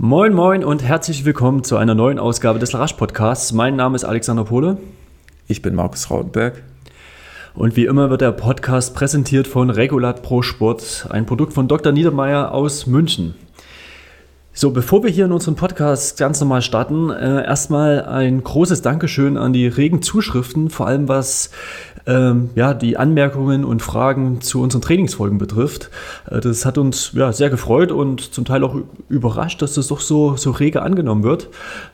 Moin moin und herzlich willkommen zu einer neuen Ausgabe des Larash Podcasts. Mein Name ist Alexander Pohle. Ich bin Markus Rautenberg. Und wie immer wird der Podcast präsentiert von Regulat Pro Sport, ein Produkt von Dr. Niedermeyer aus München. So, bevor wir hier in unserem Podcast ganz normal starten, äh, erstmal ein großes Dankeschön an die regen Zuschriften, vor allem was ähm, ja, die Anmerkungen und Fragen zu unseren Trainingsfolgen betrifft. Äh, das hat uns ja, sehr gefreut und zum Teil auch überrascht, dass das doch so, so rege angenommen wird.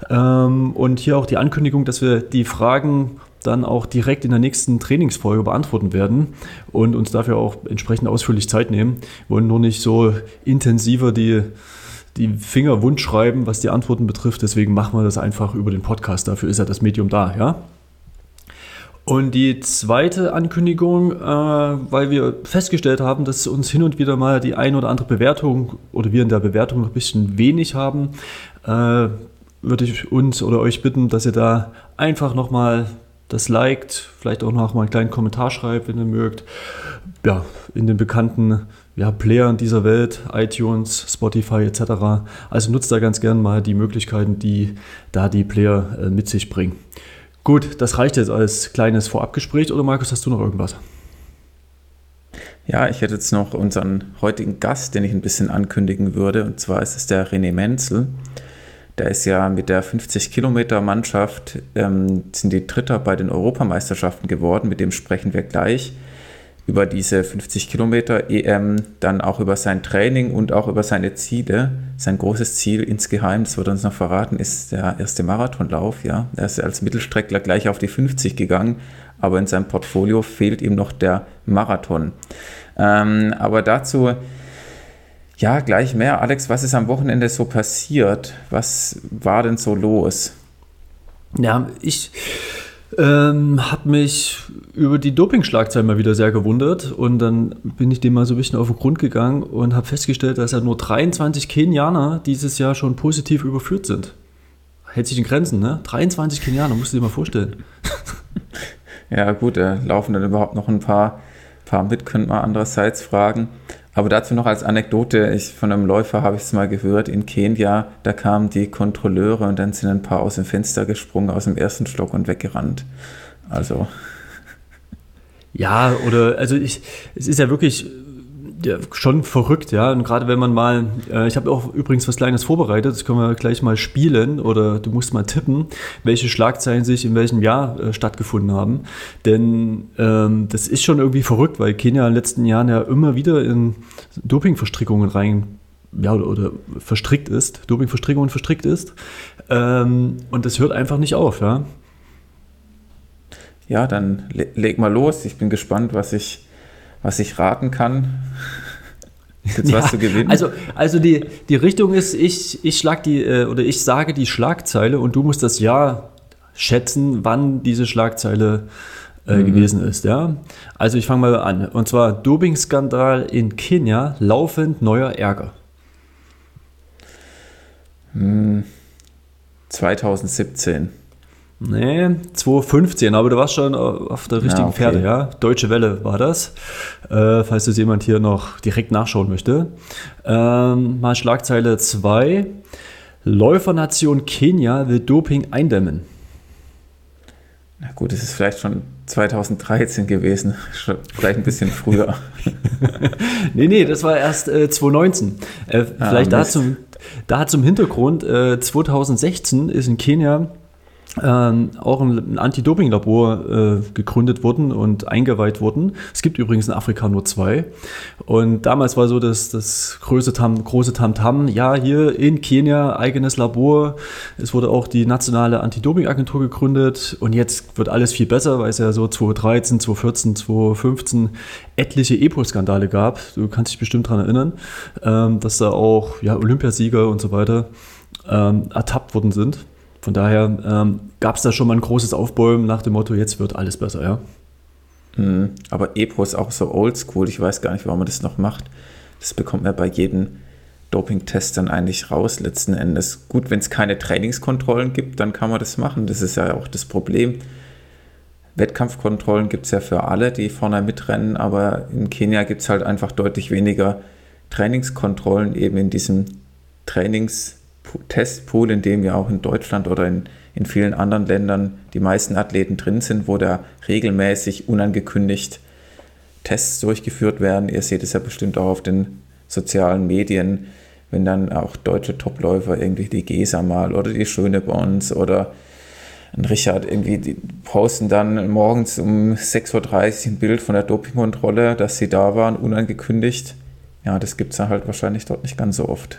Ähm, und hier auch die Ankündigung, dass wir die Fragen dann auch direkt in der nächsten Trainingsfolge beantworten werden und uns dafür auch entsprechend ausführlich Zeit nehmen. Wir wollen nur nicht so intensiver die die Finger wund schreiben, was die Antworten betrifft. Deswegen machen wir das einfach über den Podcast. Dafür ist ja das Medium da, ja? Und die zweite Ankündigung, äh, weil wir festgestellt haben, dass uns hin und wieder mal die ein oder andere Bewertung oder wir in der Bewertung noch ein bisschen wenig haben, äh, würde ich uns oder euch bitten, dass ihr da einfach nochmal das liked, vielleicht auch noch mal einen kleinen Kommentar schreibt, wenn ihr mögt. Ja, in den bekannten ja, Playern dieser Welt, iTunes, Spotify etc. Also nutzt da ganz gern mal die Möglichkeiten, die da die Player äh, mit sich bringen. Gut, das reicht jetzt als kleines Vorabgespräch oder Markus, hast du noch irgendwas? Ja, ich hätte jetzt noch unseren heutigen Gast, den ich ein bisschen ankündigen würde, und zwar ist es der René Menzel. Der ist ja mit der 50-Kilometer-Mannschaft, ähm, sind die Dritter bei den Europameisterschaften geworden, mit dem sprechen wir gleich über diese 50 Kilometer EM, dann auch über sein Training und auch über seine Ziele. Sein großes Ziel insgeheim, das wird uns noch verraten, ist der erste Marathonlauf. Ja. Er ist als Mittelstreckler gleich auf die 50 gegangen, aber in seinem Portfolio fehlt ihm noch der Marathon. Ähm, aber dazu, ja, gleich mehr. Alex, was ist am Wochenende so passiert? Was war denn so los? Ja, ich ähm, habe mich über die Doping-Schlagzeilen mal wieder sehr gewundert und dann bin ich dem mal so ein bisschen auf den Grund gegangen und habe festgestellt, dass ja nur 23 Kenianer dieses Jahr schon positiv überführt sind. Hält sich in Grenzen, ne? 23 Kenianer, musst du dir mal vorstellen. Ja, gut, da laufen dann überhaupt noch ein paar, paar mit, könnte man andererseits fragen. Aber dazu noch als Anekdote, ich, von einem Läufer habe ich es mal gehört, in Kenia, da kamen die Kontrolleure und dann sind ein paar aus dem Fenster gesprungen, aus dem ersten Stock und weggerannt. Also. Ja, oder, also ich, es ist ja wirklich ja, schon verrückt, ja. Und gerade wenn man mal, äh, ich habe auch übrigens was Kleines vorbereitet, das können wir gleich mal spielen oder du musst mal tippen, welche Schlagzeilen sich in welchem Jahr äh, stattgefunden haben. Denn ähm, das ist schon irgendwie verrückt, weil Kenia in den letzten Jahren ja immer wieder in Dopingverstrickungen rein ja, oder, oder, verstrickt ist, Dopingverstrickungen verstrickt ist. Ähm, und das hört einfach nicht auf, ja. Ja, dann le leg mal los. Ich bin gespannt, was ich was ich raten kann. Jetzt ja, was zu gewinnen. Also, also die, die Richtung ist, ich, ich schlag die, äh, oder ich sage die Schlagzeile und du musst das Jahr schätzen, wann diese Schlagzeile äh, mhm. gewesen ist. Ja? Also ich fange mal an. Und zwar Doping-Skandal in Kenia, laufend neuer Ärger. 2017. Nee, 2015, aber du warst schon auf der richtigen ja, okay. Pferde, ja. Deutsche Welle war das, äh, falls das jemand hier noch direkt nachschauen möchte. Ähm, mal Schlagzeile 2. Läufernation Kenia will Doping eindämmen. Na gut, es ist vielleicht schon 2013 gewesen, vielleicht ein bisschen früher. nee, nee, das war erst äh, 2019. Äh, ah, vielleicht ah, da, zum, da zum Hintergrund, äh, 2016 ist in Kenia ähm, auch ein Anti-Doping-Labor äh, gegründet worden und eingeweiht worden. Es gibt übrigens in Afrika nur zwei. Und damals war so das, das große Tam, große Tamtam, ja, hier in Kenia eigenes Labor. Es wurde auch die nationale Anti-Doping-Agentur gegründet und jetzt wird alles viel besser, weil es ja so 2013, 2014, 2015 etliche EPO-Skandale gab. Du kannst dich bestimmt daran erinnern, ähm, dass da auch ja, Olympiasieger und so weiter ähm, ertappt worden sind. Von daher ähm, gab es da schon mal ein großes Aufbäumen nach dem Motto, jetzt wird alles besser, ja. Mhm. Aber Epro ist auch so oldschool, ich weiß gar nicht, warum man das noch macht. Das bekommt man bei jedem Doping-Test dann eigentlich raus, letzten Endes. Gut, wenn es keine Trainingskontrollen gibt, dann kann man das machen. Das ist ja auch das Problem. Wettkampfkontrollen gibt es ja für alle, die vorne mitrennen, aber in Kenia gibt es halt einfach deutlich weniger Trainingskontrollen eben in diesem Trainings- Testpool, in dem ja auch in Deutschland oder in, in vielen anderen Ländern die meisten Athleten drin sind, wo da regelmäßig unangekündigt Tests durchgeführt werden. Ihr seht es ja bestimmt auch auf den sozialen Medien, wenn dann auch deutsche Topläufer irgendwie die Gesa mal oder die Schöne Bonds oder ein Richard irgendwie die posten dann morgens um 6.30 Uhr ein Bild von der Dopingkontrolle, dass sie da waren, unangekündigt. Ja, das gibt es dann halt wahrscheinlich dort nicht ganz so oft.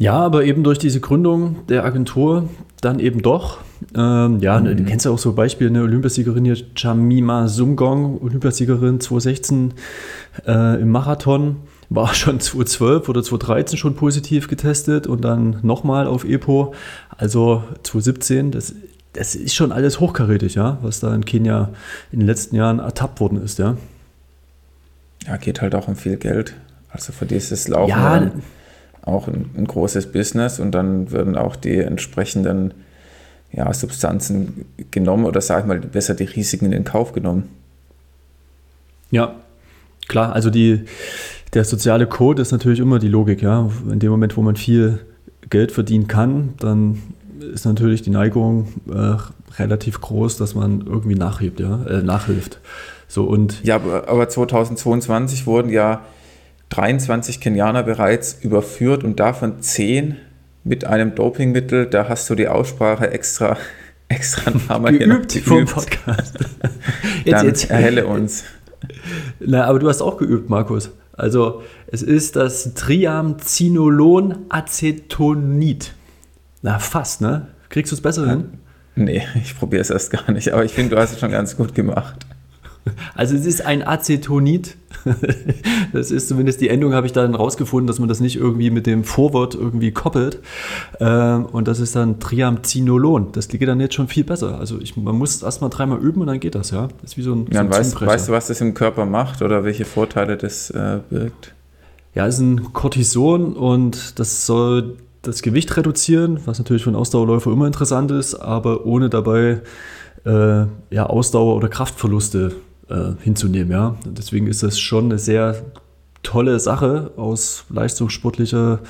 Ja, aber eben durch diese Gründung der Agentur dann eben doch. Ähm, ja, mhm. du kennst ja auch so Beispiele, eine Olympiasiegerin hier, Chamima Sumgong, Olympiasiegerin 2016 äh, im Marathon, war schon 2012 oder 2013 schon positiv getestet und dann nochmal auf EPO, also 2017. Das, das ist schon alles hochkarätig, ja, was da in Kenia in den letzten Jahren ertappt worden ist, ja. Ja, geht halt auch um viel Geld. Also für dieses Laufen. Ja, auch ein, ein, großes Business und dann würden auch die entsprechenden ja, Substanzen genommen oder sag ich mal besser die Risiken in den Kauf genommen. Ja, klar, also die, der soziale Code ist natürlich immer die Logik, ja. In dem Moment, wo man viel Geld verdienen kann, dann ist natürlich die Neigung äh, relativ groß, dass man irgendwie nachhebt, ja, äh, nachhilft. So und ja, aber 2022 wurden ja 23 Kenianer bereits überführt und davon 10 mit einem Dopingmittel. Da hast du die Aussprache extra, extra ein paar Mal geübt, geübt. vom Podcast. jetzt, Dann jetzt. erhelle uns. Na, aber du hast auch geübt, Markus. Also es ist das Triamcinolon-Acetonid. Na, fast, ne? Kriegst du es besser hin? Nee, ich probiere es erst gar nicht, aber ich finde, du hast es schon ganz gut gemacht. Also es ist ein Acetonid. Das ist zumindest die Endung, habe ich dann rausgefunden, dass man das nicht irgendwie mit dem Vorwort irgendwie koppelt. Ähm, und das ist dann Triamcinolon. Das geht dann jetzt schon viel besser. Also ich, man muss erst mal dreimal üben und dann geht das, ja. Das ist wie so ein, ja, so ein weißt, weißt, du, was das im Körper macht oder welche Vorteile das äh, birgt? Ja, es ist ein Cortison und das soll das Gewicht reduzieren, was natürlich für einen Ausdauerläufer immer interessant ist, aber ohne dabei äh, ja, Ausdauer- oder Kraftverluste äh, hinzunehmen. Ja? Deswegen ist das schon eine sehr tolle Sache aus leistungssportlicher,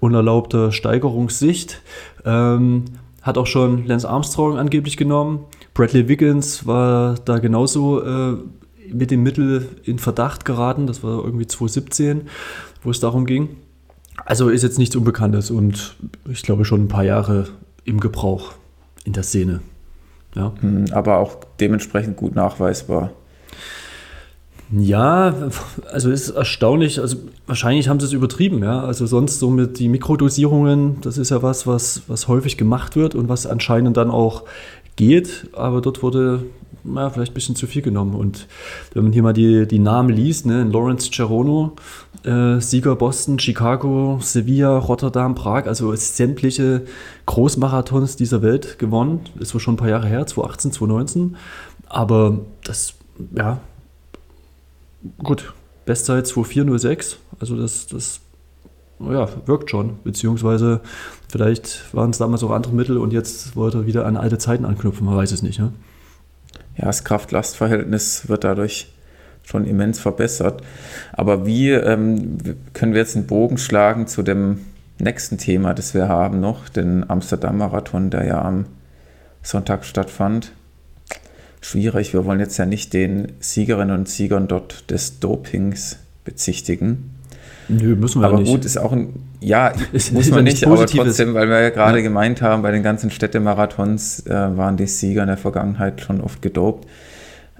unerlaubter Steigerungssicht. Ähm, hat auch schon Lance Armstrong angeblich genommen. Bradley Wiggins war da genauso äh, mit dem Mittel in Verdacht geraten. Das war irgendwie 2017, wo es darum ging. Also ist jetzt nichts Unbekanntes und ich glaube schon ein paar Jahre im Gebrauch in der Szene. Ja. Hm, aber auch dementsprechend gut nachweisbar. Ja, also ist erstaunlich, also wahrscheinlich haben sie es übertrieben, ja. Also sonst so mit die Mikrodosierungen, das ist ja was, was, was häufig gemacht wird und was anscheinend dann auch geht, aber dort wurde ja, vielleicht ein bisschen zu viel genommen. Und wenn man hier mal die, die Namen liest, ne, Lawrence Cerono, äh, Sieger Boston, Chicago, Sevilla, Rotterdam, Prag, also sämtliche Großmarathons dieser Welt gewonnen. Das war schon ein paar Jahre her, 2018, 2019. Aber das, ja, gut, Bestzeit 2406, also das, das ja, wirkt schon, beziehungsweise vielleicht waren es damals auch andere Mittel und jetzt wollte er wieder an alte Zeiten anknüpfen, man weiß es nicht. Ne? Ja, das Kraft-Last-Verhältnis wird dadurch schon immens verbessert. Aber wie ähm, können wir jetzt einen Bogen schlagen zu dem nächsten Thema, das wir haben noch, den Amsterdam-Marathon, der ja am Sonntag stattfand? Schwierig. Wir wollen jetzt ja nicht den Siegerinnen und Siegern dort des Dopings bezichtigen. Nö, müssen wir aber nicht. gut, ist auch ein, ja, ist, muss man nicht, aber trotzdem, weil wir ja gerade ja. gemeint haben, bei den ganzen Städtemarathons äh, waren die Sieger in der Vergangenheit schon oft gedopt.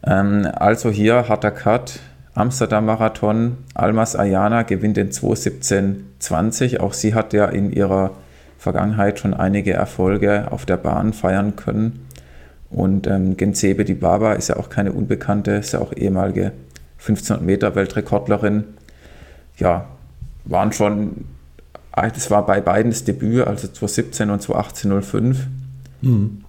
Ähm, also hier harter Cut, Amsterdam-Marathon, Almas Ayana gewinnt den 2.17.20. Auch sie hat ja in ihrer Vergangenheit schon einige Erfolge auf der Bahn feiern können. Und ähm, Genzebe Baba ist ja auch keine Unbekannte, ist ja auch ehemalige 1500 Meter Weltrekordlerin. Ja, waren schon, ah, das war bei beiden das Debüt, also 2017 und 2018 Mhm.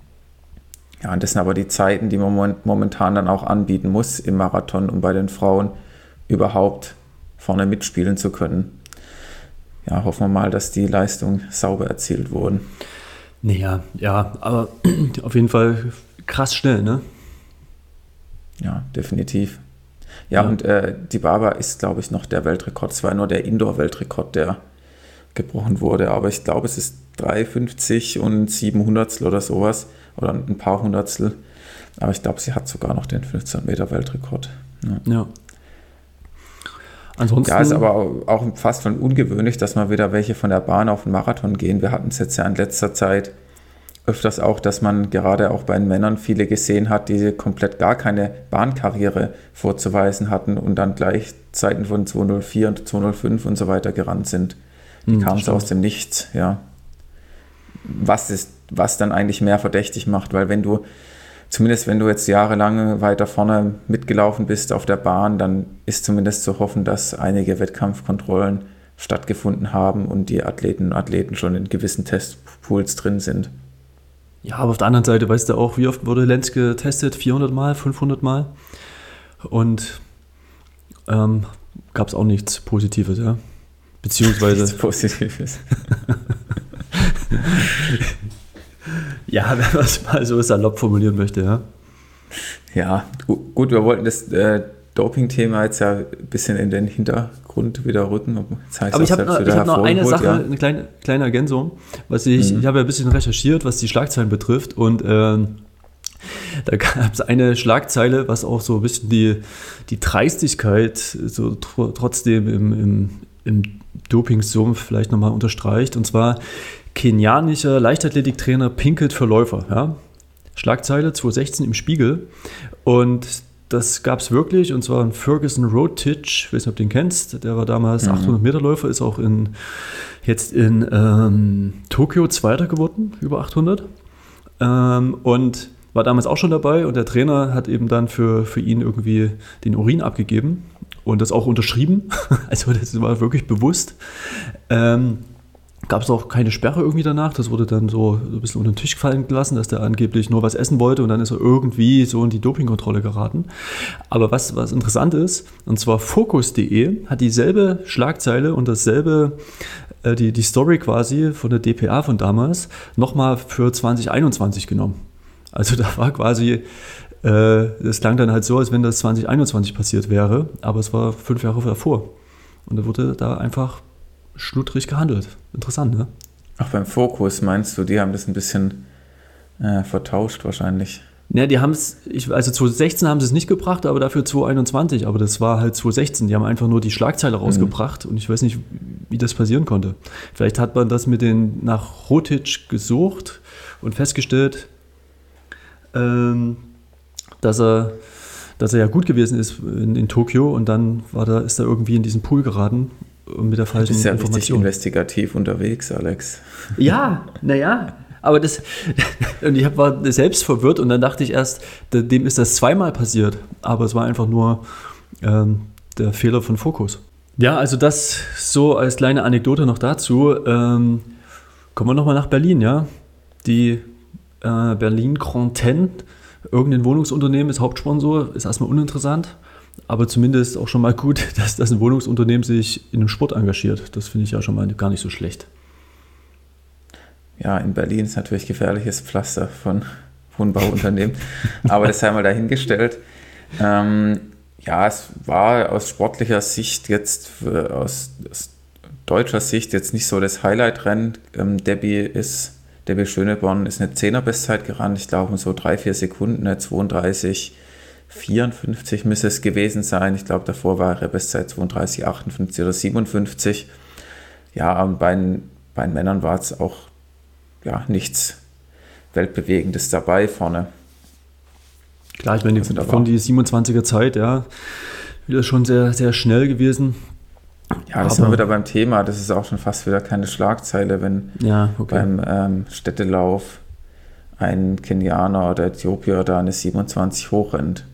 Ja, und das sind aber die Zeiten, die man momentan dann auch anbieten muss im Marathon, um bei den Frauen überhaupt vorne mitspielen zu können. Ja, hoffen wir mal, dass die Leistungen sauber erzielt wurden. Naja, ja, aber auf jeden Fall krass schnell, ne? Ja, definitiv. Ja, ja. und äh, die Baba ist, glaube ich, noch der Weltrekord. Es war nur der Indoor-Weltrekord, der gebrochen wurde. Aber ich glaube, es ist 3,50 und 700 oder sowas oder ein paar Hundertstel. Aber ich glaube, sie hat sogar noch den 15 Meter Weltrekord. Ja. ja. Ansonsten. Ja, ist aber auch fast schon ungewöhnlich, dass mal wieder welche von der Bahn auf den Marathon gehen. Wir hatten es jetzt ja in letzter Zeit öfters auch, dass man gerade auch bei den Männern viele gesehen hat, die komplett gar keine Bahnkarriere vorzuweisen hatten und dann gleich Zeiten von 204 und 205 und so weiter gerannt sind. Die hm, kamen so aus dem Nichts, ja. Was ist, was dann eigentlich mehr verdächtig macht, weil wenn du zumindest wenn du jetzt jahrelang weiter vorne mitgelaufen bist auf der Bahn, dann ist zumindest zu hoffen, dass einige Wettkampfkontrollen stattgefunden haben und die Athleten und Athleten schon in gewissen Testpools drin sind. Ja, aber auf der anderen Seite weißt du auch, wie oft wurde Lenz getestet? 400 Mal, 500 Mal? Und ähm, gab es auch nichts Positives, ja? Beziehungsweise. Nichts Positives. Ja, wenn man es mal so salopp formulieren möchte, ja. Ja, gut, wir wollten das äh, Doping-Thema jetzt ja ein bisschen in den Hintergrund wieder rücken. Aber ich habe noch, hab noch eine Sache, ja. eine kleine, kleine Ergänzung. Was ich, mhm. ich habe ja ein bisschen recherchiert, was die Schlagzeilen betrifft und ähm, da gab es eine Schlagzeile, was auch so ein bisschen die, die Dreistigkeit so tr trotzdem im, im, im Doping-Sumpf vielleicht nochmal unterstreicht. Und zwar kenianischer Leichtathletiktrainer pinkelt für Läufer. Ja? Schlagzeile 2016 im Spiegel. Und das gab es wirklich, und zwar ein Ferguson Rotich, ich weiß nicht, ob du den kennst, der war damals mhm. 800 Meter Läufer, ist auch in, jetzt in ähm, Tokio Zweiter geworden, über 800. Ähm, und war damals auch schon dabei und der Trainer hat eben dann für, für ihn irgendwie den Urin abgegeben und das auch unterschrieben. Also das war wirklich bewusst. Ähm, gab es auch keine Sperre irgendwie danach. Das wurde dann so ein bisschen unter den Tisch fallen gelassen, dass der angeblich nur was essen wollte und dann ist er irgendwie so in die Dopingkontrolle geraten. Aber was, was interessant ist, und zwar Focus.de hat dieselbe Schlagzeile und dasselbe, äh, die, die Story quasi von der DPA von damals, nochmal für 2021 genommen. Also da war quasi, äh, das klang dann halt so, als wenn das 2021 passiert wäre, aber es war fünf Jahre davor. Und da wurde da einfach schludrig gehandelt. Interessant, ne? Auch beim Fokus meinst du, die haben das ein bisschen äh, vertauscht wahrscheinlich. Ja, die haben es, also 2016 haben sie es nicht gebracht, aber dafür 2021. Aber das war halt 2016. Die haben einfach nur die Schlagzeile mhm. rausgebracht mhm. und ich weiß nicht, wie das passieren konnte. Vielleicht hat man das mit den nach Rotic gesucht und festgestellt, ähm, dass er dass er ja gut gewesen ist in, in Tokio und dann war da, ist er irgendwie in diesen Pool geraten mit der falschen du bist ja Information. investigativ unterwegs, Alex. Ja, naja. Aber das, und ich war selbst verwirrt und dann dachte ich erst, dem ist das zweimal passiert. Aber es war einfach nur ähm, der Fehler von Fokus. Ja, also das so als kleine Anekdote noch dazu. Ähm, kommen wir nochmal nach Berlin, ja. Die äh, Berlin Grand Ten, irgendein Wohnungsunternehmen ist Hauptsponsor, ist erstmal uninteressant. Aber zumindest auch schon mal gut, dass, dass ein Wohnungsunternehmen sich in den Sport engagiert. Das finde ich ja schon mal gar nicht so schlecht. Ja, in Berlin ist natürlich gefährliches Pflaster von Wohnbauunternehmen. Aber das sei mal dahingestellt. Ähm, ja, es war aus sportlicher Sicht jetzt, aus, aus deutscher Sicht jetzt nicht so das Highlight-Rennen. Ähm, Debbie ist, Debbie Schöneborn ist eine 10er-Bestzeit gerannt, ich glaube so drei, vier Sekunden, eine 32 54 müsste es gewesen sein. Ich glaube, davor war ihre Bestzeit 32, 58 oder 57. Ja, und bei, bei den Männern war es auch ja, nichts Weltbewegendes dabei vorne. Klar, ich meine, also von die 27er Zeit, ja, wieder schon sehr, sehr schnell gewesen. Ja, das sind wir wieder beim Thema. Das ist auch schon fast wieder keine Schlagzeile, wenn ja, okay. beim ähm, Städtelauf ein Kenianer oder Äthiopier da eine 27 hochrennt.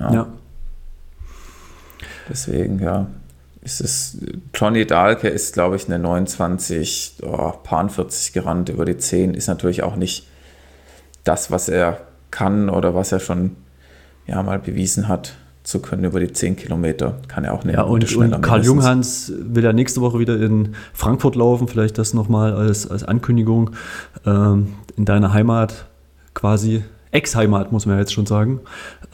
Ja. ja. Deswegen, ja, ist es, Johnny Dahlke ist, glaube ich, eine 29, oh, Paar 40 gerannt über die 10, ist natürlich auch nicht das, was er kann oder was er schon ja, mal bewiesen hat zu können über die 10 Kilometer. Kann er auch nicht. Ja, und, und Karl Junghans will ja nächste Woche wieder in Frankfurt laufen, vielleicht das nochmal als, als Ankündigung ähm, in deiner Heimat quasi Ex-Heimat, muss man ja jetzt schon sagen.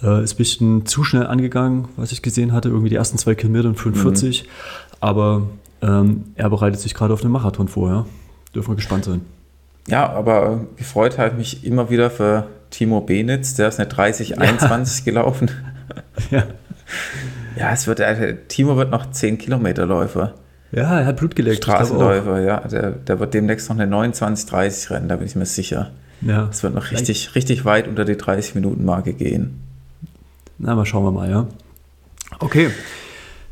Äh, ist ein bisschen zu schnell angegangen, was ich gesehen hatte. Irgendwie die ersten zwei Kilometer und 45. Mhm. Aber ähm, er bereitet sich gerade auf den Marathon vor, ja. Dürfen wir gespannt sein. Ja, aber gefreut habe ich mich immer wieder für Timo Benitz, der ist eine 30-21 ja. gelaufen. Ja. Ja, es wird, äh, Timo wird noch 10 Kilometer Läufer. Ja, er hat Blut geleckt. Straßenläufer, ja. Der, der wird demnächst noch eine 29-30 rennen, da bin ich mir sicher. Ja. Es wird noch richtig, richtig weit unter die 30-Minuten-Marke gehen. Na, mal schauen wir mal, ja. Okay,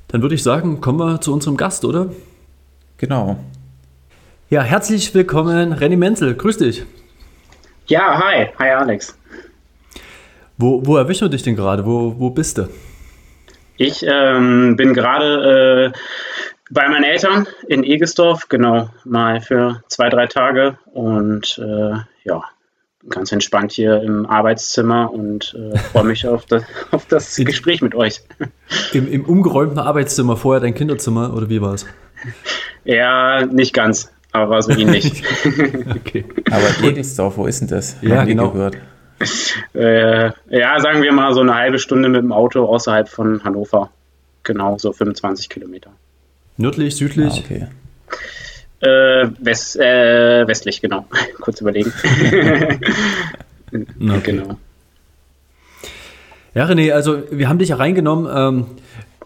dann würde ich sagen, kommen wir zu unserem Gast, oder? Genau. Ja, herzlich willkommen, Renny Menzel. Grüß dich. Ja, hi. Hi, Alex. Wo, wo erwischen wir dich denn gerade? Wo, wo bist du? Ich ähm, bin gerade äh, bei meinen Eltern in Egesdorf, genau, mal für zwei, drei Tage und äh, ja, ganz entspannt hier im Arbeitszimmer und äh, freue mich auf das, auf das Gespräch mit euch. Im, Im umgeräumten Arbeitszimmer, vorher dein Kinderzimmer oder wie war es? Ja, nicht ganz, aber so ähnlich. okay. Aber Egesdorf, wo ist denn das? Ja, genau. Gehört. Äh, ja, sagen wir mal so eine halbe Stunde mit dem Auto außerhalb von Hannover. Genau, so 25 Kilometer. Nördlich, südlich? Ah, okay. Äh, west, äh, westlich, genau. Kurz überlegen. okay. Genau. Ja, René, also wir haben dich ja reingenommen. Ähm,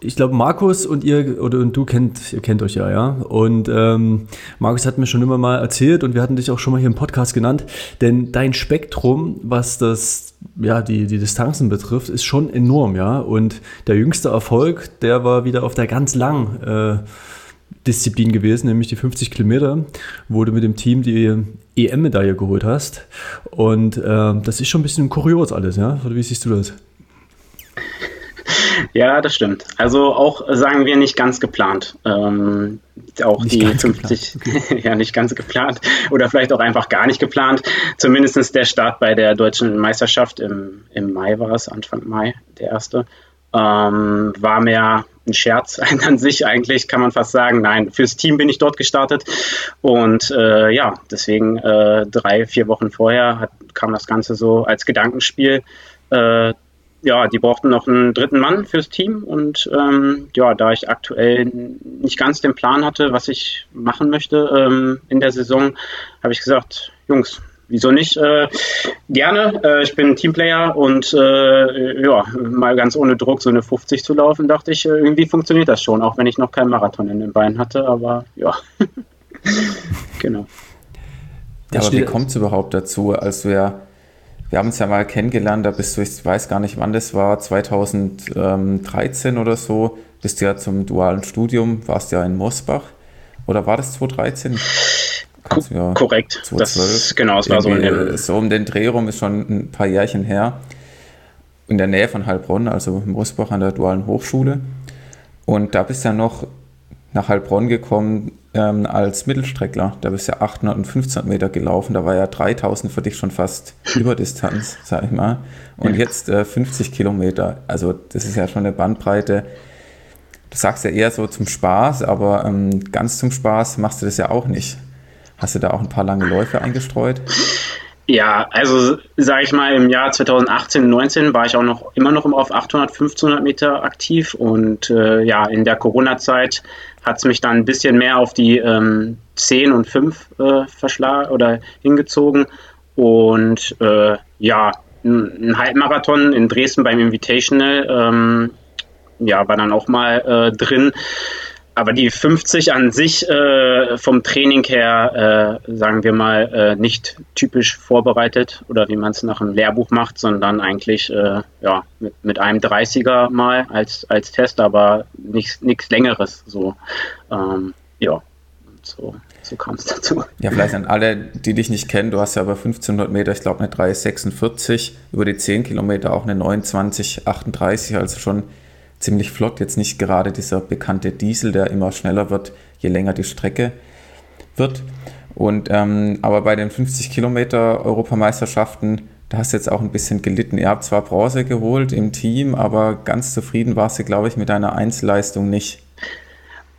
ich glaube, Markus und ihr oder und du kennt, ihr kennt euch ja, ja. Und ähm, Markus hat mir schon immer mal erzählt und wir hatten dich auch schon mal hier im Podcast genannt, denn dein Spektrum, was das, ja, die, die Distanzen betrifft, ist schon enorm, ja. Und der jüngste Erfolg, der war wieder auf der ganz langen äh, Disziplin gewesen, nämlich die 50 Kilometer, wo du mit dem Team die EM-Medaille geholt hast. Und äh, das ist schon ein bisschen kurios alles, ja. Oder wie siehst du das? Ja, das stimmt. Also auch, sagen wir, nicht ganz geplant. Ähm, auch nicht die 50, okay. ja, nicht ganz geplant oder vielleicht auch einfach gar nicht geplant. Zumindest der Start bei der deutschen Meisterschaft im, im Mai war es, Anfang Mai, der erste. Ähm, war mehr ein Scherz an sich eigentlich, kann man fast sagen. Nein, fürs Team bin ich dort gestartet und äh, ja, deswegen äh, drei, vier Wochen vorher hat, kam das Ganze so als Gedankenspiel. Äh, ja, die brauchten noch einen dritten Mann fürs Team und ähm, ja, da ich aktuell nicht ganz den Plan hatte, was ich machen möchte ähm, in der Saison, habe ich gesagt, Jungs, wieso nicht? Äh, gerne. Äh, ich bin Teamplayer und äh, ja, mal ganz ohne Druck so eine 50 zu laufen, dachte ich, äh, irgendwie funktioniert das schon, auch wenn ich noch keinen Marathon in den Beinen hatte, aber ja. genau. Ja, aber wie kommt es überhaupt dazu, als du ja wir haben uns ja mal kennengelernt, da bist du, ich weiß gar nicht wann das war, 2013 oder so, bist du ja zum dualen Studium, warst ja in Mosbach. Oder war das 2013? Ja, korrekt. 2012. Das, genau, es war so, in so um den Dreh rum, ist schon ein paar Jährchen her. In der Nähe von Heilbronn, also in Mosbach an der dualen Hochschule. Und da bist du ja noch nach Heilbronn gekommen ähm, als Mittelstreckler. Da bist du ja 800 und 1500 Meter gelaufen. Da war ja 3000 für dich schon fast Überdistanz, sag ich mal. Und jetzt äh, 50 Kilometer. Also das ist ja schon eine Bandbreite. Du sagst ja eher so zum Spaß, aber ähm, ganz zum Spaß machst du das ja auch nicht. Hast du da auch ein paar lange Läufe eingestreut? Ja, also sage ich mal, im Jahr 2018, 19 war ich auch noch immer noch auf 800, 1500 Meter aktiv und äh, ja, in der Corona-Zeit hat es mich dann ein bisschen mehr auf die ähm, 10 und 5 äh, verschlagen oder hingezogen und äh, ja, ein, ein Halbmarathon in Dresden beim Invitational ähm, ja, war dann auch mal äh, drin. Aber die 50 an sich äh, vom Training her, äh, sagen wir mal, äh, nicht typisch vorbereitet oder wie man es nach einem Lehrbuch macht, sondern eigentlich äh, ja, mit, mit einem 30er mal als, als Test, aber nichts Längeres. So, ähm, ja, so, so kam es dazu. Ja, vielleicht an alle, die dich nicht kennen, du hast ja über 1500 Meter, ich glaube eine 3,46, über die 10 Kilometer auch eine 29,38, also schon ziemlich flott. Jetzt nicht gerade dieser bekannte Diesel, der immer schneller wird, je länger die Strecke wird. Und, ähm, aber bei den 50 Kilometer Europameisterschaften, da hast du jetzt auch ein bisschen gelitten. Ihr habt zwar Bronze geholt im Team, aber ganz zufrieden warst du, glaube ich, mit deiner Einzelleistung nicht.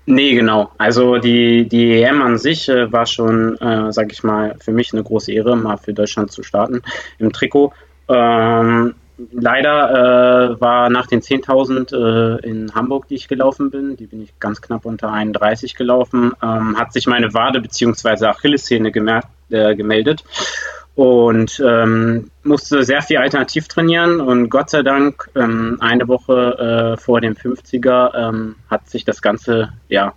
Nee, genau. Also die, die EM an sich äh, war schon, äh, sag ich mal, für mich eine große Ehre, mal für Deutschland zu starten im Trikot. Ähm, leider äh, war nach den 10.000 äh, in Hamburg, die ich gelaufen bin, die bin ich ganz knapp unter 31 gelaufen, ähm, hat sich meine Wade bzw. Achillessehne äh, gemeldet und ähm, musste sehr viel alternativ trainieren und Gott sei Dank ähm, eine Woche äh, vor dem 50er ähm, hat sich das Ganze ja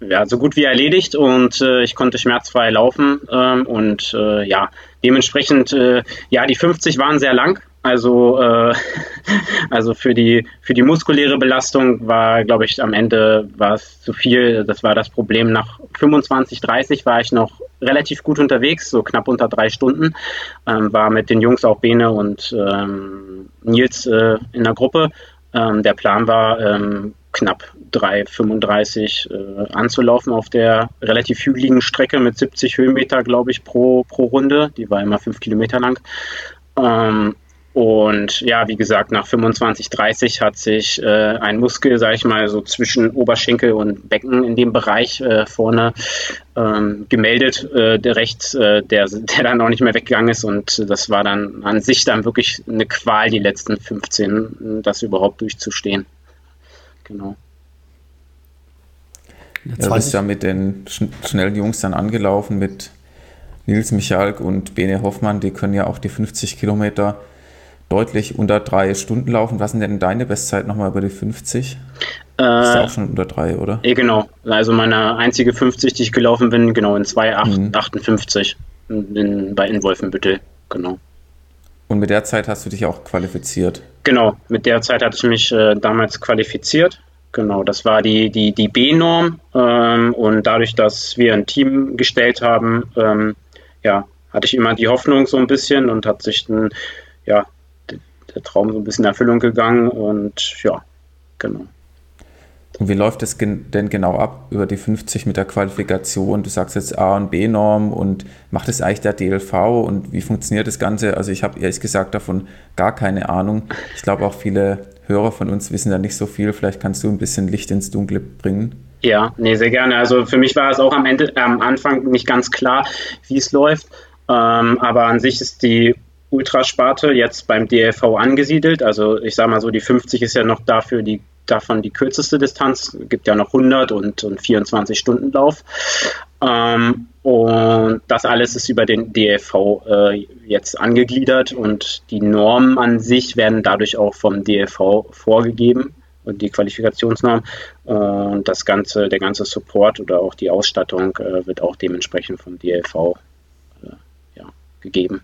ja, so gut wie erledigt und äh, ich konnte schmerzfrei laufen ähm, und äh, ja, dementsprechend, äh, ja, die 50 waren sehr lang. Also, äh, also für die für die muskuläre Belastung war, glaube ich, am Ende war es zu viel. Das war das Problem. Nach 25, 30 war ich noch relativ gut unterwegs, so knapp unter drei Stunden. Ähm, war mit den Jungs auch Bene und ähm, Nils äh, in der Gruppe. Ähm, der Plan war, ähm, knapp 3,35 äh, anzulaufen auf der relativ hügeligen Strecke mit 70 Höhenmeter, glaube ich, pro, pro Runde. Die war immer fünf Kilometer lang. Ähm, und ja, wie gesagt, nach 25, 30 hat sich äh, ein Muskel, sage ich mal, so zwischen Oberschenkel und Becken in dem Bereich äh, vorne ähm, gemeldet, äh, der rechts, äh, der, der dann auch nicht mehr weggegangen ist. Und das war dann an sich dann wirklich eine Qual, die letzten 15, das überhaupt durchzustehen. Genau. Ja, du bist ja mit den sch schnellen Jungs dann angelaufen, mit Nils Michalk und Bene Hoffmann. Die können ja auch die 50 Kilometer deutlich unter drei Stunden laufen. Was sind denn deine Bestzeit nochmal über die 50? Äh, ist ja auch schon unter drei, oder? Ja, genau. Also meine einzige 50, die ich gelaufen bin, genau in 2,58 mhm. in, bei in Wolfenbüttel. Genau. Und mit der Zeit hast du dich auch qualifiziert? Genau, mit der Zeit hatte ich mich äh, damals qualifiziert. Genau, das war die, die, die B-Norm. Ähm, und dadurch, dass wir ein Team gestellt haben, ähm, ja, hatte ich immer die Hoffnung so ein bisschen und hat sich dann, ja, der Traum so ein bisschen in Erfüllung gegangen. Und ja, genau. Und wie läuft es denn genau ab über die 50 mit der Qualifikation? Du sagst jetzt A und B-Norm und macht es eigentlich der DLV und wie funktioniert das Ganze? Also ich habe ehrlich gesagt davon gar keine Ahnung. Ich glaube auch viele Hörer von uns wissen da nicht so viel. Vielleicht kannst du ein bisschen Licht ins Dunkle bringen. Ja, nee, sehr gerne. Also für mich war es auch am Ende, am Anfang nicht ganz klar, wie es läuft. Ähm, aber an sich ist die Ultrasparte jetzt beim DLV angesiedelt. Also ich sage mal so, die 50 ist ja noch dafür die davon die kürzeste Distanz, Es gibt ja noch 100 und, und 24 Stunden Lauf. Ähm, und das alles ist über den DLV äh, jetzt angegliedert und die Normen an sich werden dadurch auch vom DLV vorgegeben und die Qualifikationsnorm. Und das ganze, der ganze Support oder auch die Ausstattung äh, wird auch dementsprechend vom DLV äh, ja, gegeben.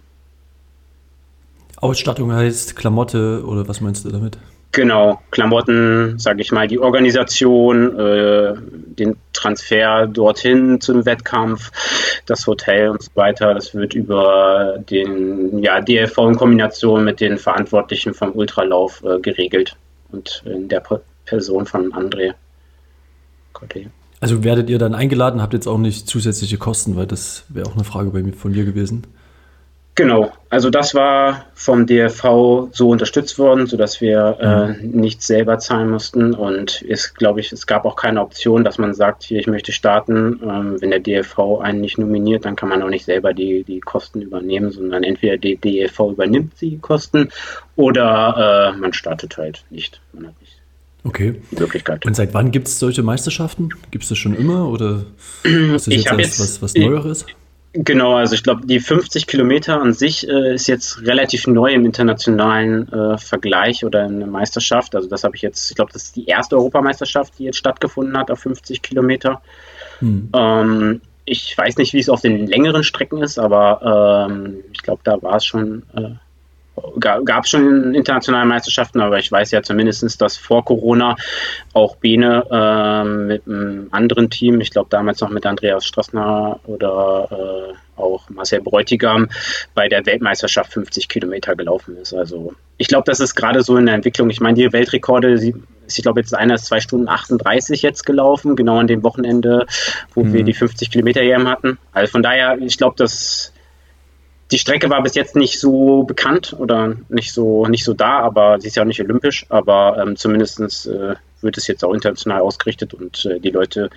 Ausstattung heißt Klamotte oder was meinst du damit? Genau, Klamotten, sage ich mal, die Organisation, äh, den Transfer dorthin zum Wettkampf, das Hotel und so weiter. Das wird über den ja, DLV in Kombination mit den Verantwortlichen vom Ultralauf äh, geregelt und in der Person von André. Also werdet ihr dann eingeladen, habt jetzt auch nicht zusätzliche Kosten, weil das wäre auch eine Frage bei mir, von mir gewesen. Genau, also das war vom DRV so unterstützt worden, sodass wir äh, mhm. nichts selber zahlen mussten. Und es glaube ich, es gab auch keine Option, dass man sagt, hier, ich möchte starten. Ähm, wenn der DRV einen nicht nominiert, dann kann man auch nicht selber die, die Kosten übernehmen, sondern entweder der DRV übernimmt die Kosten oder äh, man startet halt nicht. Man hat nicht Okay. Die Möglichkeit. Und seit wann gibt es solche Meisterschaften? Gibt es das schon immer oder ist das jetzt, jetzt was, was Neueres? Ich, Genau, also ich glaube, die 50 Kilometer an sich äh, ist jetzt relativ neu im internationalen äh, Vergleich oder in der Meisterschaft. Also das habe ich jetzt, ich glaube, das ist die erste Europameisterschaft, die jetzt stattgefunden hat auf 50 Kilometer. Hm. Ähm, ich weiß nicht, wie es auf den längeren Strecken ist, aber ähm, ich glaube, da war es schon äh, gab es schon internationale Meisterschaften, aber ich weiß ja zumindest, dass vor Corona auch Bene äh, mit einem anderen Team, ich glaube damals noch mit Andreas Strassner oder äh, auch Marcel Bräutigam, bei der Weltmeisterschaft 50 Kilometer gelaufen ist. Also ich glaube, das ist gerade so in der Entwicklung. Ich meine, die Weltrekorde, ist, ich glaube, jetzt einer ist 2 Stunden 38 jetzt gelaufen, genau an dem Wochenende, wo mhm. wir die 50 Kilometer EM hatten. Also von daher, ich glaube, dass die Strecke war bis jetzt nicht so bekannt oder nicht so, nicht so da, aber sie ist ja auch nicht olympisch, aber ähm, zumindest äh, wird es jetzt auch international ausgerichtet und äh, die Leute,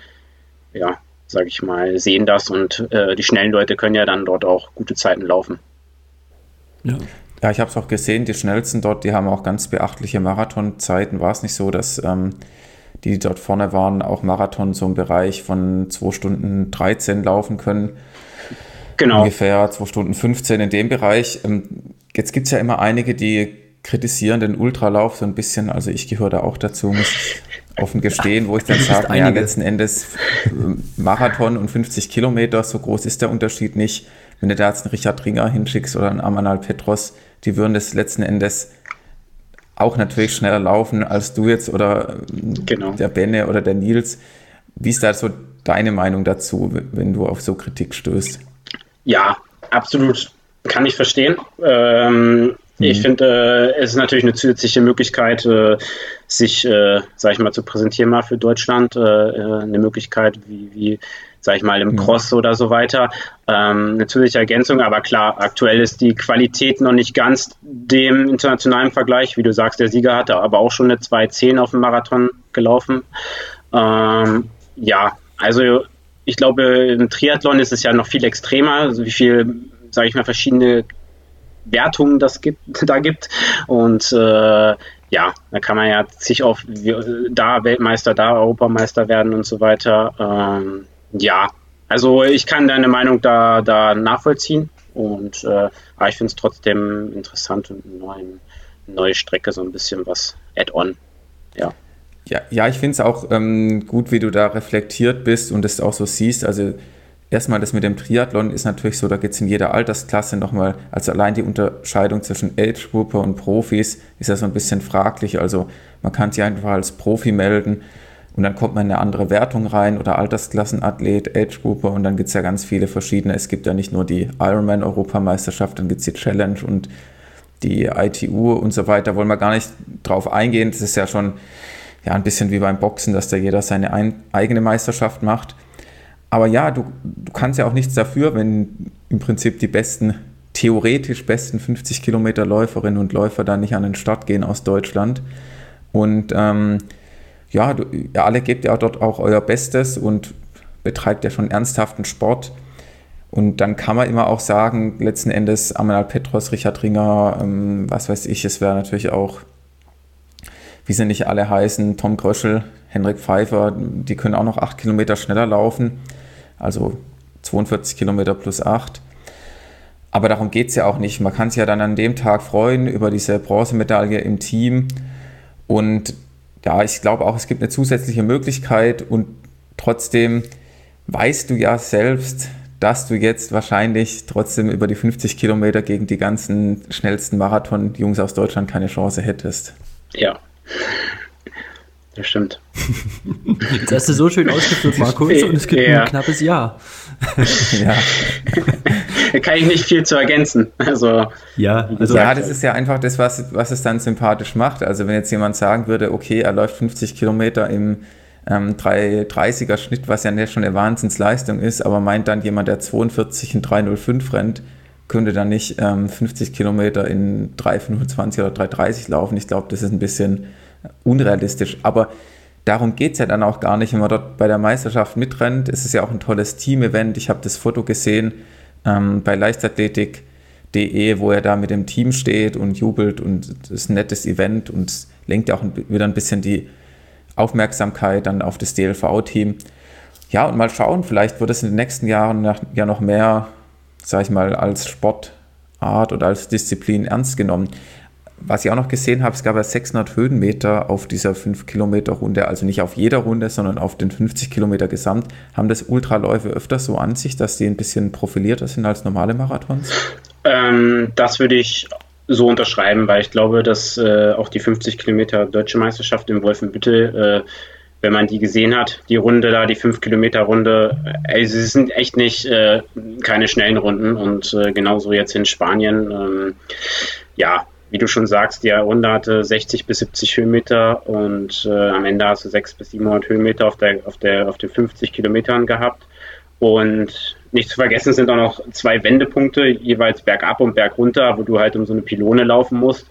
ja, sage ich mal, sehen das und äh, die schnellen Leute können ja dann dort auch gute Zeiten laufen. Ja. Ja, ich habe es auch gesehen, die schnellsten dort, die haben auch ganz beachtliche Marathonzeiten. War es nicht so, dass ähm, die, die dort vorne waren, auch Marathon so im Bereich von 2 Stunden 13 laufen können? Genau. Ungefähr 2 Stunden 15 in dem Bereich. Ähm, jetzt gibt es ja immer einige, die kritisieren den Ultralauf so ein bisschen. Also ich gehöre da auch dazu, muss ich offen gestehen, wo ich dann sage, ja, letzten Endes ähm, Marathon und 50 Kilometer, so groß ist der Unterschied nicht. Wenn du da jetzt einen Richard Ringer hinschickst oder einen Amanal Petros, die würden das letzten Endes auch natürlich schneller laufen als du jetzt oder genau. der Benne oder der Nils. Wie ist da so deine Meinung dazu, wenn du auf so Kritik stößt? Ja, absolut. Kann ich verstehen. Ähm, ich mhm. finde, äh, es ist natürlich eine zusätzliche Möglichkeit, äh, sich, äh, sag ich mal, zu präsentieren mal für Deutschland. Äh, äh eine Möglichkeit, wie, wie sag ich mal, im Cross oder so weiter. Ähm, eine zusätzliche Ergänzung, aber klar, aktuell ist die Qualität noch nicht ganz dem internationalen Vergleich. Wie du sagst, der Sieger hatte aber auch schon eine 2.10 auf dem Marathon gelaufen. Ähm, ja, also ich glaube, im Triathlon ist es ja noch viel extremer, also wie viel, sage ich mal, verschiedene Wertungen das gibt, da gibt. Und äh, ja, da kann man ja sich auf da Weltmeister, da Europameister werden und so weiter. Ähm, ja, also ich kann deine Meinung da, da nachvollziehen und äh, aber ich finde es trotzdem interessant und eine neue, neue Strecke, so ein bisschen was Add-on. Ja. Ja, ja, ich finde es auch ähm, gut, wie du da reflektiert bist und es auch so siehst. Also erstmal das mit dem Triathlon ist natürlich so, da geht es in jeder Altersklasse nochmal, also allein die Unterscheidung zwischen Age-Gruppe und Profis ist ja so ein bisschen fraglich. Also man kann sich einfach als Profi melden und dann kommt man in eine andere Wertung rein oder Altersklassenathlet, Age-Gruppe und dann gibt es ja ganz viele verschiedene. Es gibt ja nicht nur die Ironman-Europameisterschaft, dann gibt es die Challenge und die ITU und so weiter. Wollen wir gar nicht drauf eingehen. Das ist ja schon ja, ein bisschen wie beim Boxen, dass da jeder seine ein, eigene Meisterschaft macht aber ja, du, du kannst ja auch nichts dafür, wenn im Prinzip die besten, theoretisch besten 50 Kilometer Läuferinnen und Läufer da nicht an den Start gehen aus Deutschland. Und ähm, ja, du, ihr alle gebt ja dort auch euer Bestes und betreibt ja schon ernsthaften Sport. Und dann kann man immer auch sagen, letzten Endes Amanal Petros, Richard Ringer, ähm, was weiß ich, es wäre natürlich auch, wie sie nicht alle heißen, Tom Gröschel, Henrik Pfeiffer, die können auch noch acht Kilometer schneller laufen, also 42 Kilometer plus acht. Aber darum geht es ja auch nicht. Man kann sich ja dann an dem Tag freuen über diese Bronzemedaille im Team. Und ja, ich glaube auch, es gibt eine zusätzliche Möglichkeit und trotzdem weißt du ja selbst, dass du jetzt wahrscheinlich trotzdem über die 50 Kilometer gegen die ganzen schnellsten Marathon-Jungs aus Deutschland keine Chance hättest. Ja, das stimmt. Jetzt hast du so schön ausgeführt, Markus, und es gibt ja. ein knappes Ja. ja. da kann ich nicht viel zu ergänzen. Also, ja, also ja, das ist ja einfach das, was, was es dann sympathisch macht. Also wenn jetzt jemand sagen würde, okay, er läuft 50 Kilometer im ähm, 330er Schnitt, was ja schon eine Wahnsinnsleistung ist, aber meint dann jemand, der 42 in 305 rennt, könnte dann nicht ähm, 50 Kilometer in 325 oder 330 laufen. Ich glaube, das ist ein bisschen unrealistisch. Aber darum geht es ja dann auch gar nicht, wenn man dort bei der Meisterschaft mitrennt. Es ist ja auch ein tolles Team-Event. Ich habe das Foto gesehen ähm, bei leichtathletik.de, wo er da mit dem Team steht und jubelt und es ist ein nettes Event und lenkt ja auch wieder ein bisschen die Aufmerksamkeit dann auf das DLV-Team. Ja, und mal schauen, vielleicht wird es in den nächsten Jahren ja noch mehr, sag ich mal, als Sportart oder als Disziplin ernst genommen was ich auch noch gesehen habe, es gab ja 600 Höhenmeter auf dieser 5 Kilometer Runde, also nicht auf jeder Runde, sondern auf den 50 Kilometer gesamt. Haben das Ultraläufe öfter so an sich, dass die ein bisschen profilierter sind als normale Marathons? Ähm, das würde ich so unterschreiben, weil ich glaube, dass äh, auch die 50 Kilometer Deutsche Meisterschaft in Wolfenbüttel, äh, wenn man die gesehen hat, die Runde da, die 5 Kilometer Runde, äh, sie sind echt nicht äh, keine schnellen Runden und äh, genauso jetzt in Spanien. Ähm, ja, wie du schon sagst, die Runde hatte 60 bis 70 Höhenmeter und äh, am Ende hast du 600 bis 700 Höhenmeter auf, der, auf, der, auf den 50 Kilometern gehabt. Und nicht zu vergessen sind auch noch zwei Wendepunkte, jeweils bergab und bergunter, wo du halt um so eine Pylone laufen musst.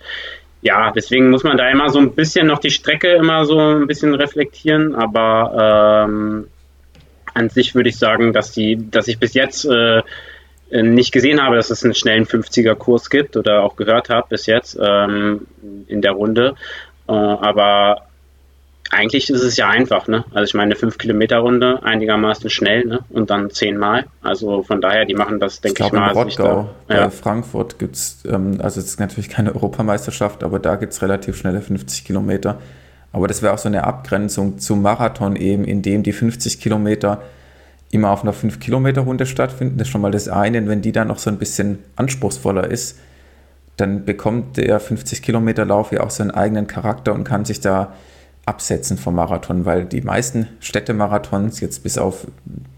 Ja, deswegen muss man da immer so ein bisschen noch die Strecke immer so ein bisschen reflektieren, aber ähm, an sich würde ich sagen, dass die, dass ich bis jetzt äh, nicht gesehen habe, dass es einen schnellen 50er-Kurs gibt oder auch gehört habe bis jetzt ähm, in der Runde. Äh, aber eigentlich ist es ja einfach, ne? Also ich meine, eine 5-Kilometer-Runde einigermaßen schnell, ne? Und dann zehnmal. Also von daher, die machen das, denke ich, ich mal. In Rottgau, da, ja. bei Frankfurt gibt es, ähm, also es ist natürlich keine Europameisterschaft, aber da gibt es relativ schnelle 50 Kilometer. Aber das wäre auch so eine Abgrenzung zum Marathon eben, in dem die 50 Kilometer immer auf einer 5-Kilometer-Runde stattfinden. Das ist schon mal das eine. wenn die dann noch so ein bisschen anspruchsvoller ist, dann bekommt der 50-Kilometer-Lauf ja auch seinen eigenen Charakter und kann sich da absetzen vom Marathon, weil die meisten Städtemarathons, jetzt bis auf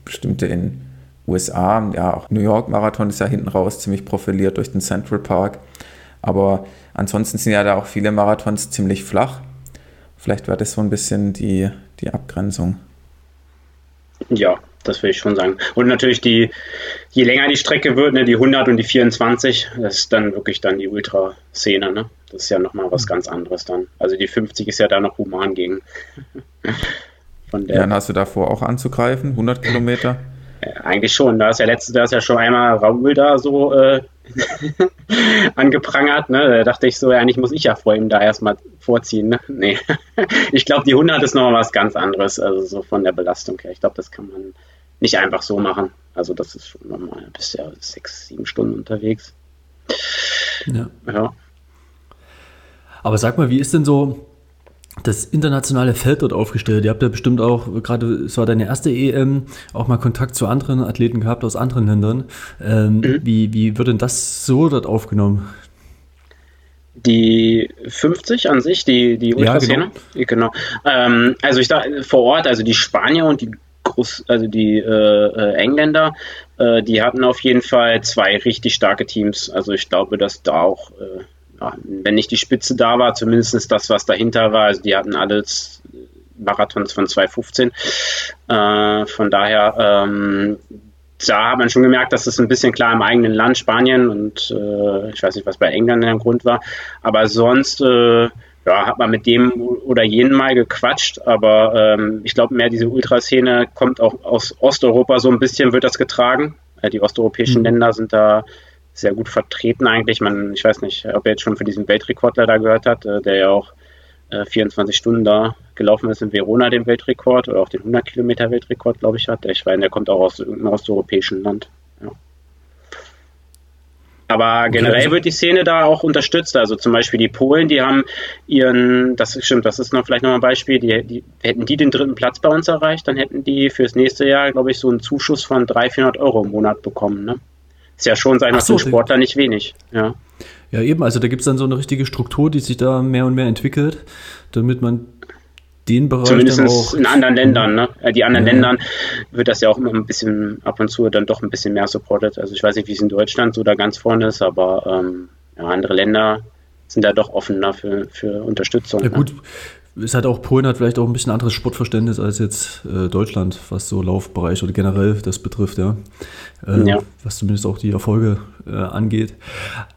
bestimmte in USA, ja, auch New York Marathon ist ja hinten raus ziemlich profiliert durch den Central Park. Aber ansonsten sind ja da auch viele Marathons ziemlich flach. Vielleicht wäre das so ein bisschen die, die Abgrenzung. Ja, das will ich schon sagen. Und natürlich die, je länger die Strecke wird, ne, die 100 und die 24, das ist dann wirklich dann die Ultraszene, ne? Das ist ja nochmal was ganz anderes dann. Also die 50 ist ja da noch human gegen. Von der ja, dann hast du davor auch anzugreifen, 100 Kilometer? eigentlich schon. Da ist ja letztes, da ist ja schon einmal Raoul da so äh, angeprangert. Ne? Da dachte ich so, ja, eigentlich muss ich ja vor ihm da erstmal vorziehen. Ne? Nee. ich glaube, die 100 ist nochmal was ganz anderes, also so von der Belastung her. Ich glaube, das kann man nicht einfach so machen. Also das ist schon nochmal, bist ja sechs, sieben Stunden unterwegs. Ja. ja. Aber sag mal, wie ist denn so das internationale Feld dort aufgestellt? Ihr habt ja bestimmt auch, gerade es war deine erste EM, auch mal Kontakt zu anderen Athleten gehabt aus anderen Ländern. Ähm, mhm. wie, wie wird denn das so dort aufgenommen? Die 50 an sich, die, die Ultraszene? Ja, genau. genau. Ähm, also ich da vor Ort, also die Spanier und die Groß, also die äh, Engländer, äh, die hatten auf jeden Fall zwei richtig starke Teams. Also ich glaube, dass da auch, äh, ja, wenn nicht die Spitze da war, zumindest das, was dahinter war. Also die hatten alles Marathons von 2015. Äh, von daher, ähm, da hat man schon gemerkt, dass es ein bisschen klar im eigenen Land, Spanien und äh, ich weiß nicht, was bei England der Grund war. Aber sonst äh, ja, hat man mit dem oder jenen mal gequatscht, aber ähm, ich glaube mehr diese Ultraszene kommt auch aus Osteuropa so ein bisschen, wird das getragen. Äh, die osteuropäischen mhm. Länder sind da sehr gut vertreten eigentlich. Man, ich weiß nicht, ob er jetzt schon für diesen Weltrekordler da gehört hat, äh, der ja auch äh, 24 Stunden da gelaufen ist in Verona, den Weltrekord oder auch den 100 Kilometer Weltrekord, glaube ich, hat. Ich meine, der kommt auch aus irgendeinem osteuropäischen Land. Ja. Aber generell also wird die Szene da auch unterstützt. Also zum Beispiel die Polen, die haben ihren, das stimmt, das ist noch vielleicht noch ein Beispiel, die, die, hätten die den dritten Platz bei uns erreicht, dann hätten die fürs nächste Jahr, glaube ich, so einen Zuschuss von 300, 400 Euro im Monat bekommen. Ne? Ist ja schon, ich mal, so, Sportler nicht wenig. Ja. Ja, eben, also da gibt es dann so eine richtige Struktur, die sich da mehr und mehr entwickelt, damit man den Bereich Zumindest auch, in anderen Ländern, ne? Äh, die anderen ja. Ländern wird das ja auch immer ein bisschen ab und zu dann doch ein bisschen mehr supported. Also ich weiß nicht, wie es in Deutschland so da ganz vorne ist, aber ähm, ja, andere Länder sind da doch offener für, für Unterstützung. Ja, ne? Ist halt auch, Polen hat vielleicht auch ein bisschen anderes Sportverständnis als jetzt äh, Deutschland, was so Laufbereich oder generell das betrifft, ja. Äh, ja. Was zumindest auch die Erfolge äh, angeht.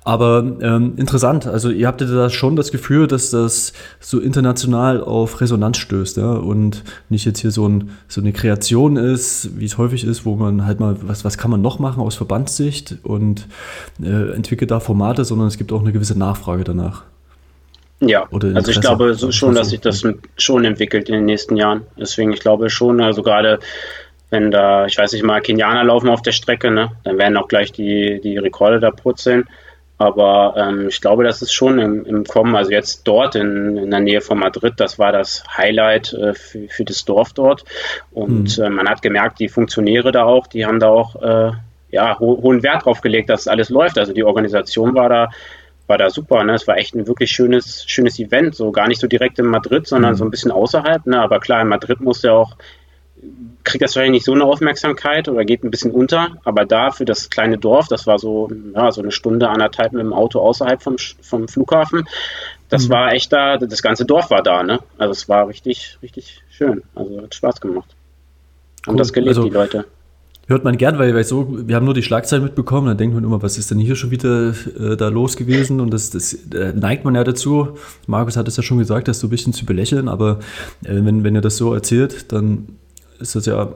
Aber ähm, interessant, also ihr habt ja da schon das Gefühl, dass das so international auf Resonanz stößt, ja, und nicht jetzt hier so, ein, so eine Kreation ist, wie es häufig ist, wo man halt mal, was, was kann man noch machen aus Verbandssicht und äh, entwickelt da Formate, sondern es gibt auch eine gewisse Nachfrage danach. Ja, also ich glaube so schon, dass sich das schon entwickelt in den nächsten Jahren. Deswegen, ich glaube schon, also gerade wenn da, ich weiß nicht mal, Kenianer laufen auf der Strecke, ne, dann werden auch gleich die, die Rekorde da purzeln. Aber ähm, ich glaube, das ist schon im, im Kommen. Also jetzt dort in, in der Nähe von Madrid, das war das Highlight äh, für, für das Dorf dort. Und mhm. äh, man hat gemerkt, die Funktionäre da auch, die haben da auch äh, ja, ho hohen Wert drauf gelegt, dass alles läuft. Also die Organisation war da war da super. Ne? Es war echt ein wirklich schönes, schönes Event. So gar nicht so direkt in Madrid, sondern mhm. so ein bisschen außerhalb. Ne? Aber klar, in Madrid muss ja auch, kriegt das wahrscheinlich nicht so eine Aufmerksamkeit oder geht ein bisschen unter. Aber da für das kleine Dorf, das war so, ja, so eine Stunde, anderthalb mit dem Auto außerhalb vom, vom Flughafen. Das mhm. war echt da, das ganze Dorf war da, ne? Also es war richtig, richtig schön. Also hat Spaß gemacht. Haben cool. das gelebt, also, die Leute hört man gern, weil, weil so, wir haben nur die Schlagzeilen mitbekommen, dann denkt man immer, was ist denn hier schon wieder äh, da los gewesen? Und das, das äh, neigt man ja dazu. Markus hat es ja schon gesagt, das so ein bisschen zu belächeln, aber äh, wenn, wenn er das so erzählt, dann ist das ja,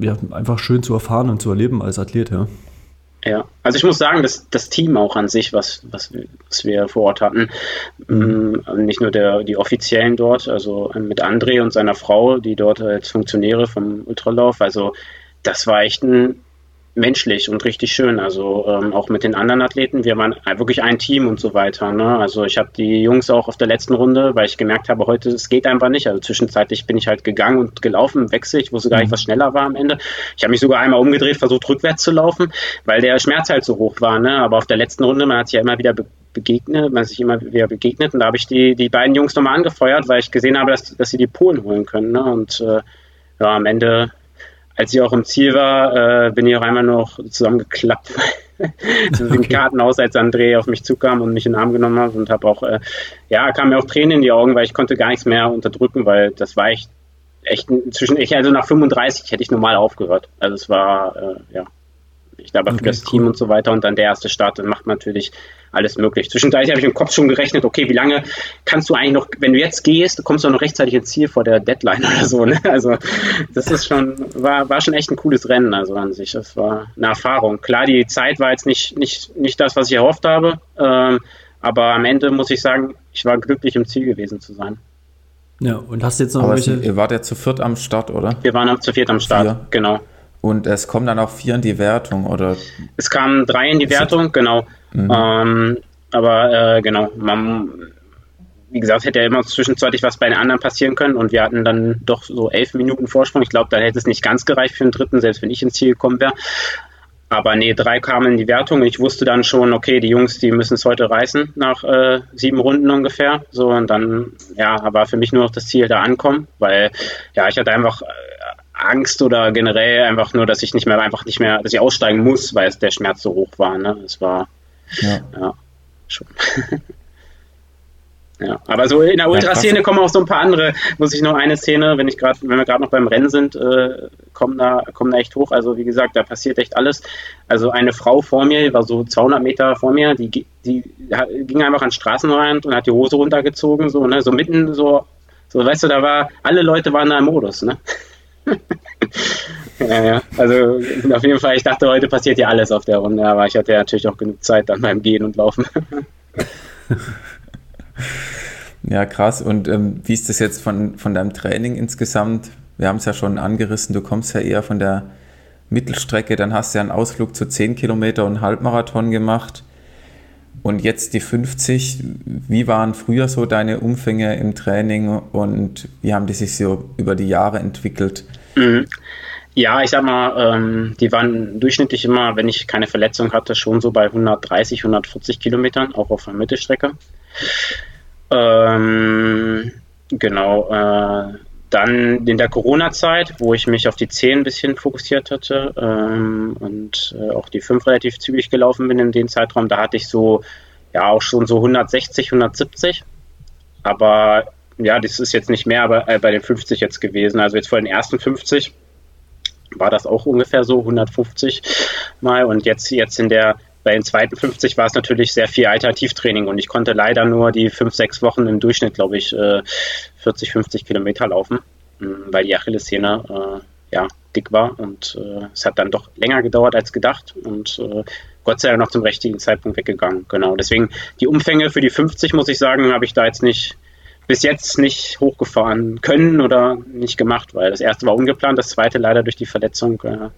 ja einfach schön zu erfahren und zu erleben als Athlet, ja. Ja, also ich muss sagen, dass das Team auch an sich, was, was, was wir vor Ort hatten, mhm. nicht nur der, die Offiziellen dort, also mit André und seiner Frau, die dort als Funktionäre vom Ultralauf, also das war echt ein menschlich und richtig schön. Also ähm, auch mit den anderen Athleten. Wir waren wirklich ein Team und so weiter. Ne? Also ich habe die Jungs auch auf der letzten Runde, weil ich gemerkt habe, heute es geht einfach nicht. Also zwischenzeitlich bin ich halt gegangen und gelaufen, wechsel. Ich wusste gar nicht, mhm. was schneller war am Ende. Ich habe mich sogar einmal umgedreht, versucht rückwärts zu laufen, weil der Schmerz halt so hoch war. Ne? Aber auf der letzten Runde, man hat sich ja immer wieder be begegnet, man sich immer wieder begegnet und da habe ich die, die beiden Jungs nochmal angefeuert, weil ich gesehen habe, dass, dass sie die Polen holen können. Ne? Und äh, ja, am Ende als ich auch im Ziel war, äh, bin ich auch einmal noch zusammengeklappt. so okay. Kartenhaus, als André auf mich zukam und mich in den Arm genommen hat und habe auch, äh, ja, kam mir auch Tränen in die Augen, weil ich konnte gar nichts mehr unterdrücken, weil das war echt, echt zwischen, ich, also nach 35 hätte ich normal aufgehört. Also es war, äh, ja, ich glaube, okay, für das cool. Team und so weiter und dann der erste Start, dann macht natürlich alles möglich. Zwischendurch habe ich im Kopf schon gerechnet, okay, wie lange kannst du eigentlich noch, wenn du jetzt gehst, kommst du noch rechtzeitig ins Ziel vor der Deadline oder so. Ne? Also das ist schon, war, war schon echt ein cooles Rennen, also an sich. Das war eine Erfahrung. Klar, die Zeit war jetzt nicht, nicht, nicht das, was ich erhofft habe, ähm, aber am Ende muss ich sagen, ich war glücklich im Ziel gewesen zu sein. Ja, und hast jetzt noch Aber welche... Ihr wart ja zu viert am Start, oder? Wir waren zu viert am Start, Vier. genau. Und es kommen dann auch vier in die Wertung, oder? Es kamen drei in die Wertung, genau. Mhm. Ähm, aber äh, genau, man, wie gesagt, hätte ja immer zwischenzeitlich was bei den anderen passieren können und wir hatten dann doch so elf Minuten Vorsprung. Ich glaube, da hätte es nicht ganz gereicht für den dritten, selbst wenn ich ins Ziel gekommen wäre. Aber nee, drei kamen in die Wertung ich wusste dann schon, okay, die Jungs, die müssen es heute reißen nach äh, sieben Runden ungefähr. So und dann, ja, war für mich nur noch das Ziel da ankommen, weil ja, ich hatte einfach Angst oder generell einfach nur, dass ich nicht mehr einfach nicht mehr, dass ich aussteigen muss, weil es der Schmerz so hoch war. Ne? Es war ja, ja schon. ja, aber so in der Ultraszene kommen auch so ein paar andere, muss ich noch eine Szene, wenn ich gerade, wenn wir gerade noch beim Rennen sind, äh, kommen da, kommen da echt hoch. Also wie gesagt, da passiert echt alles. Also eine Frau vor mir, die war so 200 Meter vor mir, die, die ging einfach an den Straßenrand und hat die Hose runtergezogen, so, ne, so mitten so, so, weißt du, da war, alle Leute waren da im Modus, ne? Ja, ja. Also auf jeden Fall, ich dachte, heute passiert ja alles auf der Runde, aber ich hatte ja natürlich auch genug Zeit dann beim Gehen und Laufen. ja, krass. Und ähm, wie ist das jetzt von, von deinem Training insgesamt? Wir haben es ja schon angerissen, du kommst ja eher von der Mittelstrecke, dann hast du ja einen Ausflug zu 10 Kilometer und Halbmarathon gemacht. Und jetzt die 50, wie waren früher so deine Umfänge im Training und wie haben die sich so über die Jahre entwickelt? Mhm. Ja, ich sag mal, ähm, die waren durchschnittlich immer, wenn ich keine Verletzung hatte, schon so bei 130, 140 Kilometern, auch auf der Mittelstrecke. Ähm, genau, äh, dann in der Corona-Zeit, wo ich mich auf die 10 ein bisschen fokussiert hatte ähm, und äh, auch die 5 relativ zügig gelaufen bin in dem Zeitraum, da hatte ich so, ja, auch schon so 160, 170. Aber ja, das ist jetzt nicht mehr aber, äh, bei den 50 jetzt gewesen. Also jetzt vor den ersten 50 war das auch ungefähr so 150 mal und jetzt, jetzt in der bei den zweiten 50 war es natürlich sehr viel Alternativtraining und ich konnte leider nur die fünf, sechs Wochen im Durchschnitt, glaube ich, 40, äh, 50 Kilometer laufen, ähm, weil die Achillessehne äh, ja, dick war und äh, es hat dann doch länger gedauert als gedacht und äh, Gott sei Dank noch zum richtigen Zeitpunkt weggegangen. Genau, deswegen die Umfänge für die 50, muss ich sagen, habe ich da jetzt nicht bis jetzt nicht hochgefahren können oder nicht gemacht, weil das erste war ungeplant, das zweite leider durch die Verletzung äh,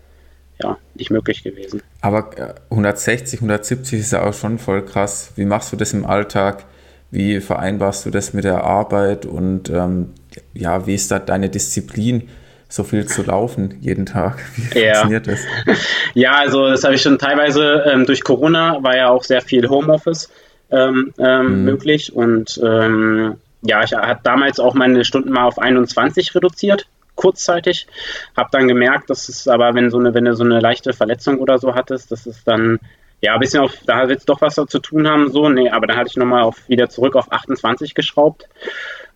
ja, nicht möglich gewesen. Aber 160, äh, 170 ist ja auch schon voll krass. Wie machst du das im Alltag? Wie vereinbarst du das mit der Arbeit? Und ähm, ja, wie ist da deine Disziplin? so viel zu laufen jeden Tag. Wie ja. funktioniert das? Ja, also das habe ich schon teilweise ähm, durch Corona war ja auch sehr viel Homeoffice ähm, ähm, mhm. möglich und ähm, ja, ich habe damals auch meine Stunden mal auf 21 reduziert kurzzeitig. Habe dann gemerkt, dass es aber, wenn so eine, wenn du so eine leichte Verletzung oder so hattest, dass es dann ja ein bisschen auf, da wird es doch was zu tun haben, so, nee, aber dann hatte ich nochmal wieder zurück auf 28 geschraubt,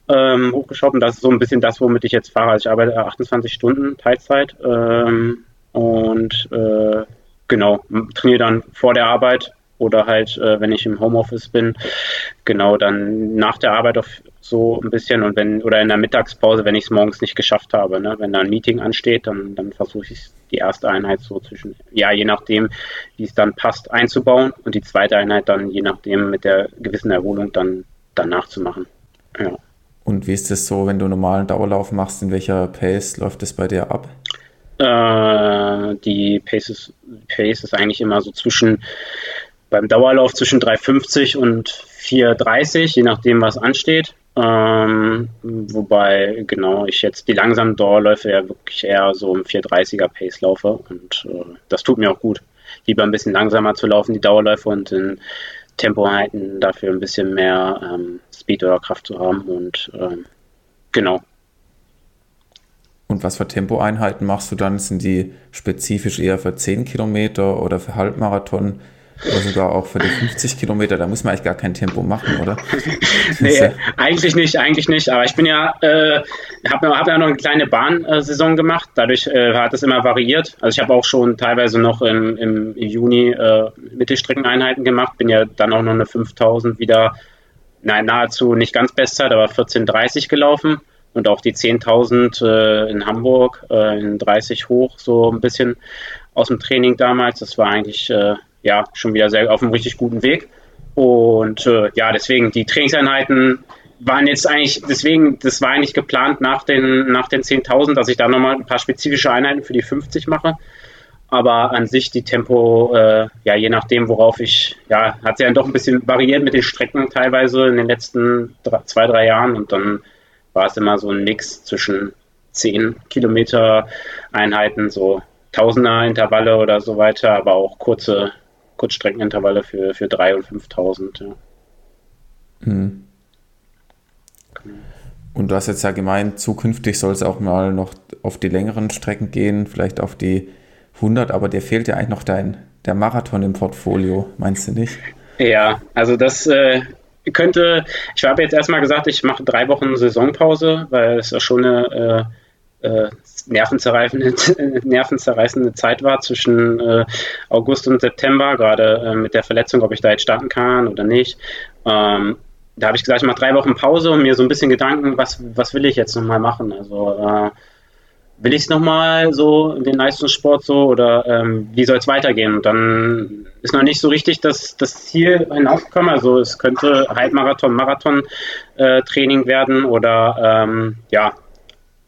ähm, hochgeschraubt und das ist so ein bisschen das, womit ich jetzt fahre. Also ich arbeite 28 Stunden Teilzeit ähm, und äh, genau, trainiere dann vor der Arbeit oder halt, äh, wenn ich im Homeoffice bin, genau dann nach der Arbeit auf so ein bisschen und wenn oder in der Mittagspause, wenn ich es morgens nicht geschafft habe, ne? wenn da ein Meeting ansteht, dann, dann versuche ich die erste Einheit so zwischen, ja, je nachdem, wie es dann passt, einzubauen und die zweite Einheit dann je nachdem mit der gewissen Erholung dann danach zu machen. Ja. Und wie ist es so, wenn du normalen Dauerlauf machst, in welcher Pace läuft es bei dir ab? Äh, die Pace ist, Pace ist eigentlich immer so zwischen, beim Dauerlauf zwischen 3,50 und 4,30, je nachdem, was ansteht. Ähm, wobei, genau, ich jetzt die langsamen Dauerläufe ja wirklich eher so im 430er Pace laufe und äh, das tut mir auch gut. Lieber ein bisschen langsamer zu laufen, die Dauerläufe und in Tempoeinheiten dafür ein bisschen mehr ähm, Speed oder Kraft zu haben und ähm, genau. Und was für Tempoeinheiten machst du dann? Sind die spezifisch eher für 10 Kilometer oder für Halbmarathon? Oder sogar auch für die 50 Kilometer, da muss man eigentlich gar kein Tempo machen, oder? nee, eigentlich nicht, eigentlich nicht. Aber ich bin ja, äh, habe hab ja noch eine kleine Bahnsaison gemacht. Dadurch äh, hat es immer variiert. Also ich habe auch schon teilweise noch im, im Juni äh, Mittelstreckeneinheiten gemacht. Bin ja dann auch noch eine 5000 wieder, nein, nahezu nicht ganz Bestzeit, aber 14,30 gelaufen. Und auch die 10.000 äh, in Hamburg äh, in 30 hoch, so ein bisschen aus dem Training damals. Das war eigentlich äh, ja schon wieder sehr auf einem richtig guten Weg. Und äh, ja, deswegen die Trainingseinheiten waren jetzt eigentlich, deswegen, das war eigentlich geplant nach den, nach den 10.000, dass ich da nochmal ein paar spezifische Einheiten für die 50 mache. Aber an sich die Tempo, äh, ja, je nachdem, worauf ich, ja, hat sich dann doch ein bisschen variiert mit den Strecken teilweise in den letzten drei, zwei, drei Jahren. Und dann war es immer so ein Mix zwischen 10 Kilometer Einheiten, so Tausender Intervalle oder so weiter, aber auch kurze Kurzstreckenintervalle für, für 3.000 und 5.000. Ja. Mhm. Und du hast jetzt ja gemeint, zukünftig soll es auch mal noch auf die längeren Strecken gehen, vielleicht auf die 100, aber dir fehlt ja eigentlich noch dein, der Marathon im Portfolio, meinst du nicht? Ja, also das äh, könnte, ich habe jetzt erstmal gesagt, ich mache drei Wochen Saisonpause, weil es ja schon eine äh, äh, nervenzerreißende, nervenzerreißende Zeit war zwischen äh, August und September, gerade äh, mit der Verletzung, ob ich da jetzt starten kann oder nicht. Ähm, da habe ich gesagt, ich mache drei Wochen Pause und mir so ein bisschen Gedanken, was, was will ich jetzt nochmal machen? Also äh, will ich es nochmal so, den Leistungssport so, oder ähm, wie soll es weitergehen? Und dann ist noch nicht so richtig das, das Ziel hinausgekommen. Also es könnte Halbmarathon, Marathon-Training äh, werden oder ähm, ja,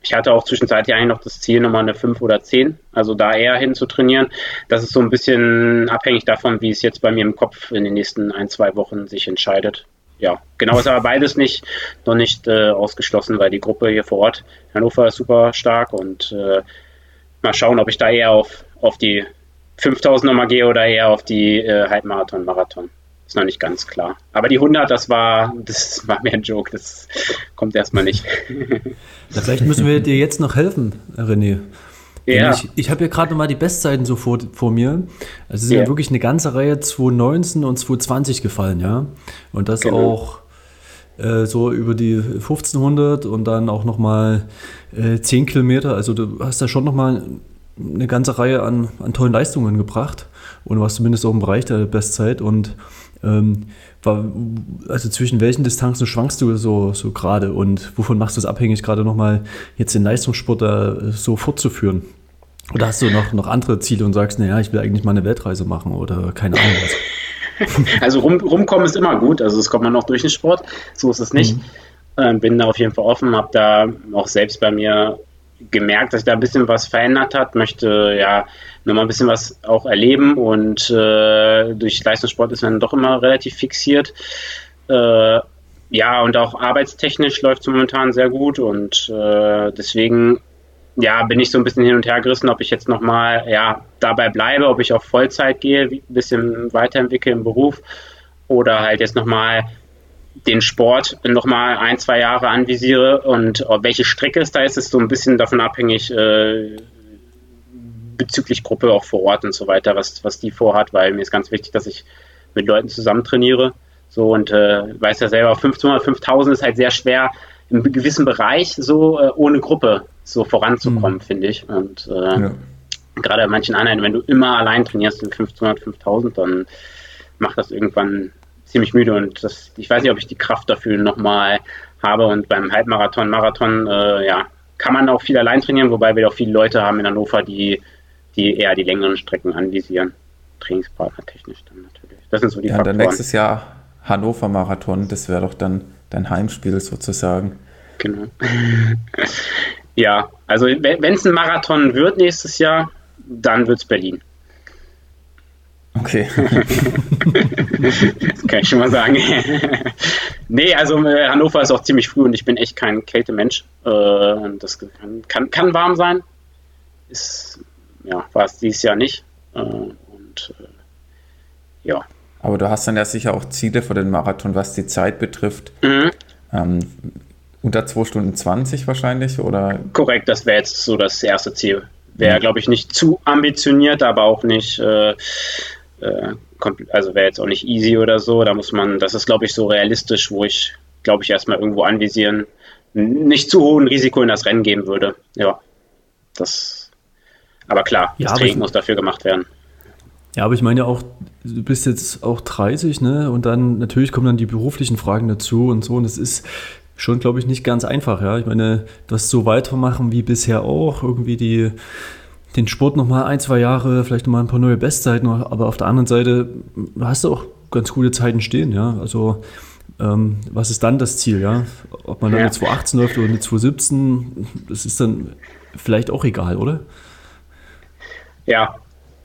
ich hatte auch zwischenzeitlich eigentlich noch das Ziel, nochmal eine 5 oder 10, also da eher hin zu trainieren. Das ist so ein bisschen abhängig davon, wie es jetzt bei mir im Kopf in den nächsten ein, zwei Wochen sich entscheidet. Ja, genau ist aber beides nicht, noch nicht äh, ausgeschlossen, weil die Gruppe hier vor Ort, Hannover ist super stark und äh, mal schauen, ob ich da eher auf, auf die 5000 nochmal gehe oder eher auf die äh, Halbmarathon, Marathon. Ist noch nicht ganz klar. Aber die 100, das war, das war mehr ein Joke. Das kommt erstmal nicht. Ja, vielleicht müssen wir dir jetzt noch helfen, René. Ja. Ich, ich habe hier gerade nochmal die Bestzeiten so vor, vor mir. Also es ist ja. ja. wirklich eine ganze Reihe 2019 und 2020 gefallen, ja. Und das genau. auch äh, so über die 1500 und dann auch nochmal äh, 10 Kilometer. Also du hast da schon nochmal eine ganze Reihe an, an tollen Leistungen gebracht und warst zumindest auch im Bereich der Bestzeit und also zwischen welchen Distanzen schwankst du so, so gerade und wovon machst du es abhängig, gerade nochmal jetzt den Leistungssport da so fortzuführen? Oder hast du noch, noch andere Ziele und sagst, naja, ich will eigentlich mal eine Weltreise machen oder keine Ahnung was? Also rum, rumkommen ist immer gut, also das kommt man noch durch den Sport, so ist es nicht. Mhm. Ähm, bin da auf jeden Fall offen, habe da auch selbst bei mir gemerkt, dass sich da ein bisschen was verändert hat, möchte ja nochmal ein bisschen was auch erleben und äh, durch Leistungssport ist man doch immer relativ fixiert. Äh, ja, und auch arbeitstechnisch läuft es momentan sehr gut und äh, deswegen ja, bin ich so ein bisschen hin und her gerissen, ob ich jetzt nochmal ja, dabei bleibe, ob ich auf Vollzeit gehe, ein bisschen weiterentwickle im Beruf oder halt jetzt nochmal den Sport nochmal ein, zwei Jahre anvisiere und welche Strecke es da ist, ist so ein bisschen davon abhängig äh, bezüglich Gruppe auch vor Ort und so weiter, was, was die vorhat, weil mir ist ganz wichtig, dass ich mit Leuten zusammen trainiere. So und äh, weiß ja selber, 1500, 5000 ist halt sehr schwer im gewissen Bereich so äh, ohne Gruppe so voranzukommen, mhm. finde ich. Und äh, ja. gerade bei manchen Einheiten, wenn du immer allein trainierst in 1500, 5000, dann macht das irgendwann ziemlich müde und das, ich weiß nicht, ob ich die Kraft dafür nochmal habe und beim Halbmarathon, Marathon, äh, ja, kann man auch viel allein trainieren, wobei wir auch viele Leute haben in Hannover, die die eher die längeren Strecken anvisieren. Trainingspartner technisch dann natürlich. Das sind so die ja, Faktoren. Dann nächstes Jahr Hannover Marathon, das wäre doch dann dein Heimspiel sozusagen. Genau. ja, also wenn es ein Marathon wird nächstes Jahr, dann wird es Berlin. Okay. das kann ich schon mal sagen. nee, also äh, Hannover ist auch ziemlich früh und ich bin echt kein Kältemensch. Äh, das kann, kann warm sein. Ist, ja, war es dieses Jahr nicht. Äh, und ja. Aber du hast dann ja sicher auch Ziele für den Marathon, was die Zeit betrifft. Mhm. Ähm, unter 2 Stunden 20 wahrscheinlich, oder? Korrekt, das wäre jetzt so das erste Ziel. Wäre, mhm. glaube ich, nicht zu ambitioniert, aber auch nicht, äh, also wäre jetzt auch nicht easy oder so. Da muss man, das ist, glaube ich, so realistisch, wo ich, glaube ich, erstmal irgendwo anvisieren, nicht zu hohen Risiko in das Rennen geben würde. Ja, das, aber klar, ja, das Training muss dafür gemacht werden. Ja, aber ich meine ja auch, du bist jetzt auch 30, ne? Und dann natürlich kommen dann die beruflichen Fragen dazu und so. Und es ist schon, glaube ich, nicht ganz einfach, ja. Ich meine, das so weitermachen wie bisher auch, irgendwie die, den Sport nochmal ein, zwei Jahre, vielleicht nochmal ein paar neue Bestzeiten, aber auf der anderen Seite hast du auch ganz gute Zeiten stehen, ja. Also ähm, was ist dann das Ziel, ja? Ob man dann ja. eine 218 läuft oder eine 217, das ist dann vielleicht auch egal, oder? Ja,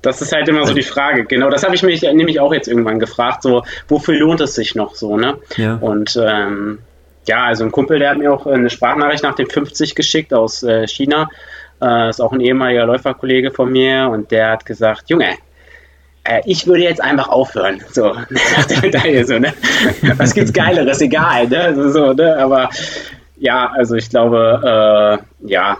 das ist halt immer so die Frage. Genau, das habe ich mich nämlich auch jetzt irgendwann gefragt. So, wofür lohnt es sich noch so, ne? Ja. Und ähm, ja, also ein Kumpel, der hat mir auch eine Sprachnachricht nach dem 50 geschickt aus äh, China. Äh, ist auch ein ehemaliger Läuferkollege von mir und der hat gesagt, Junge, äh, ich würde jetzt einfach aufhören. So, so ne? Was gibt's Geileres? Egal, ne? Also, so, ne? Aber ja, also ich glaube, äh, ja,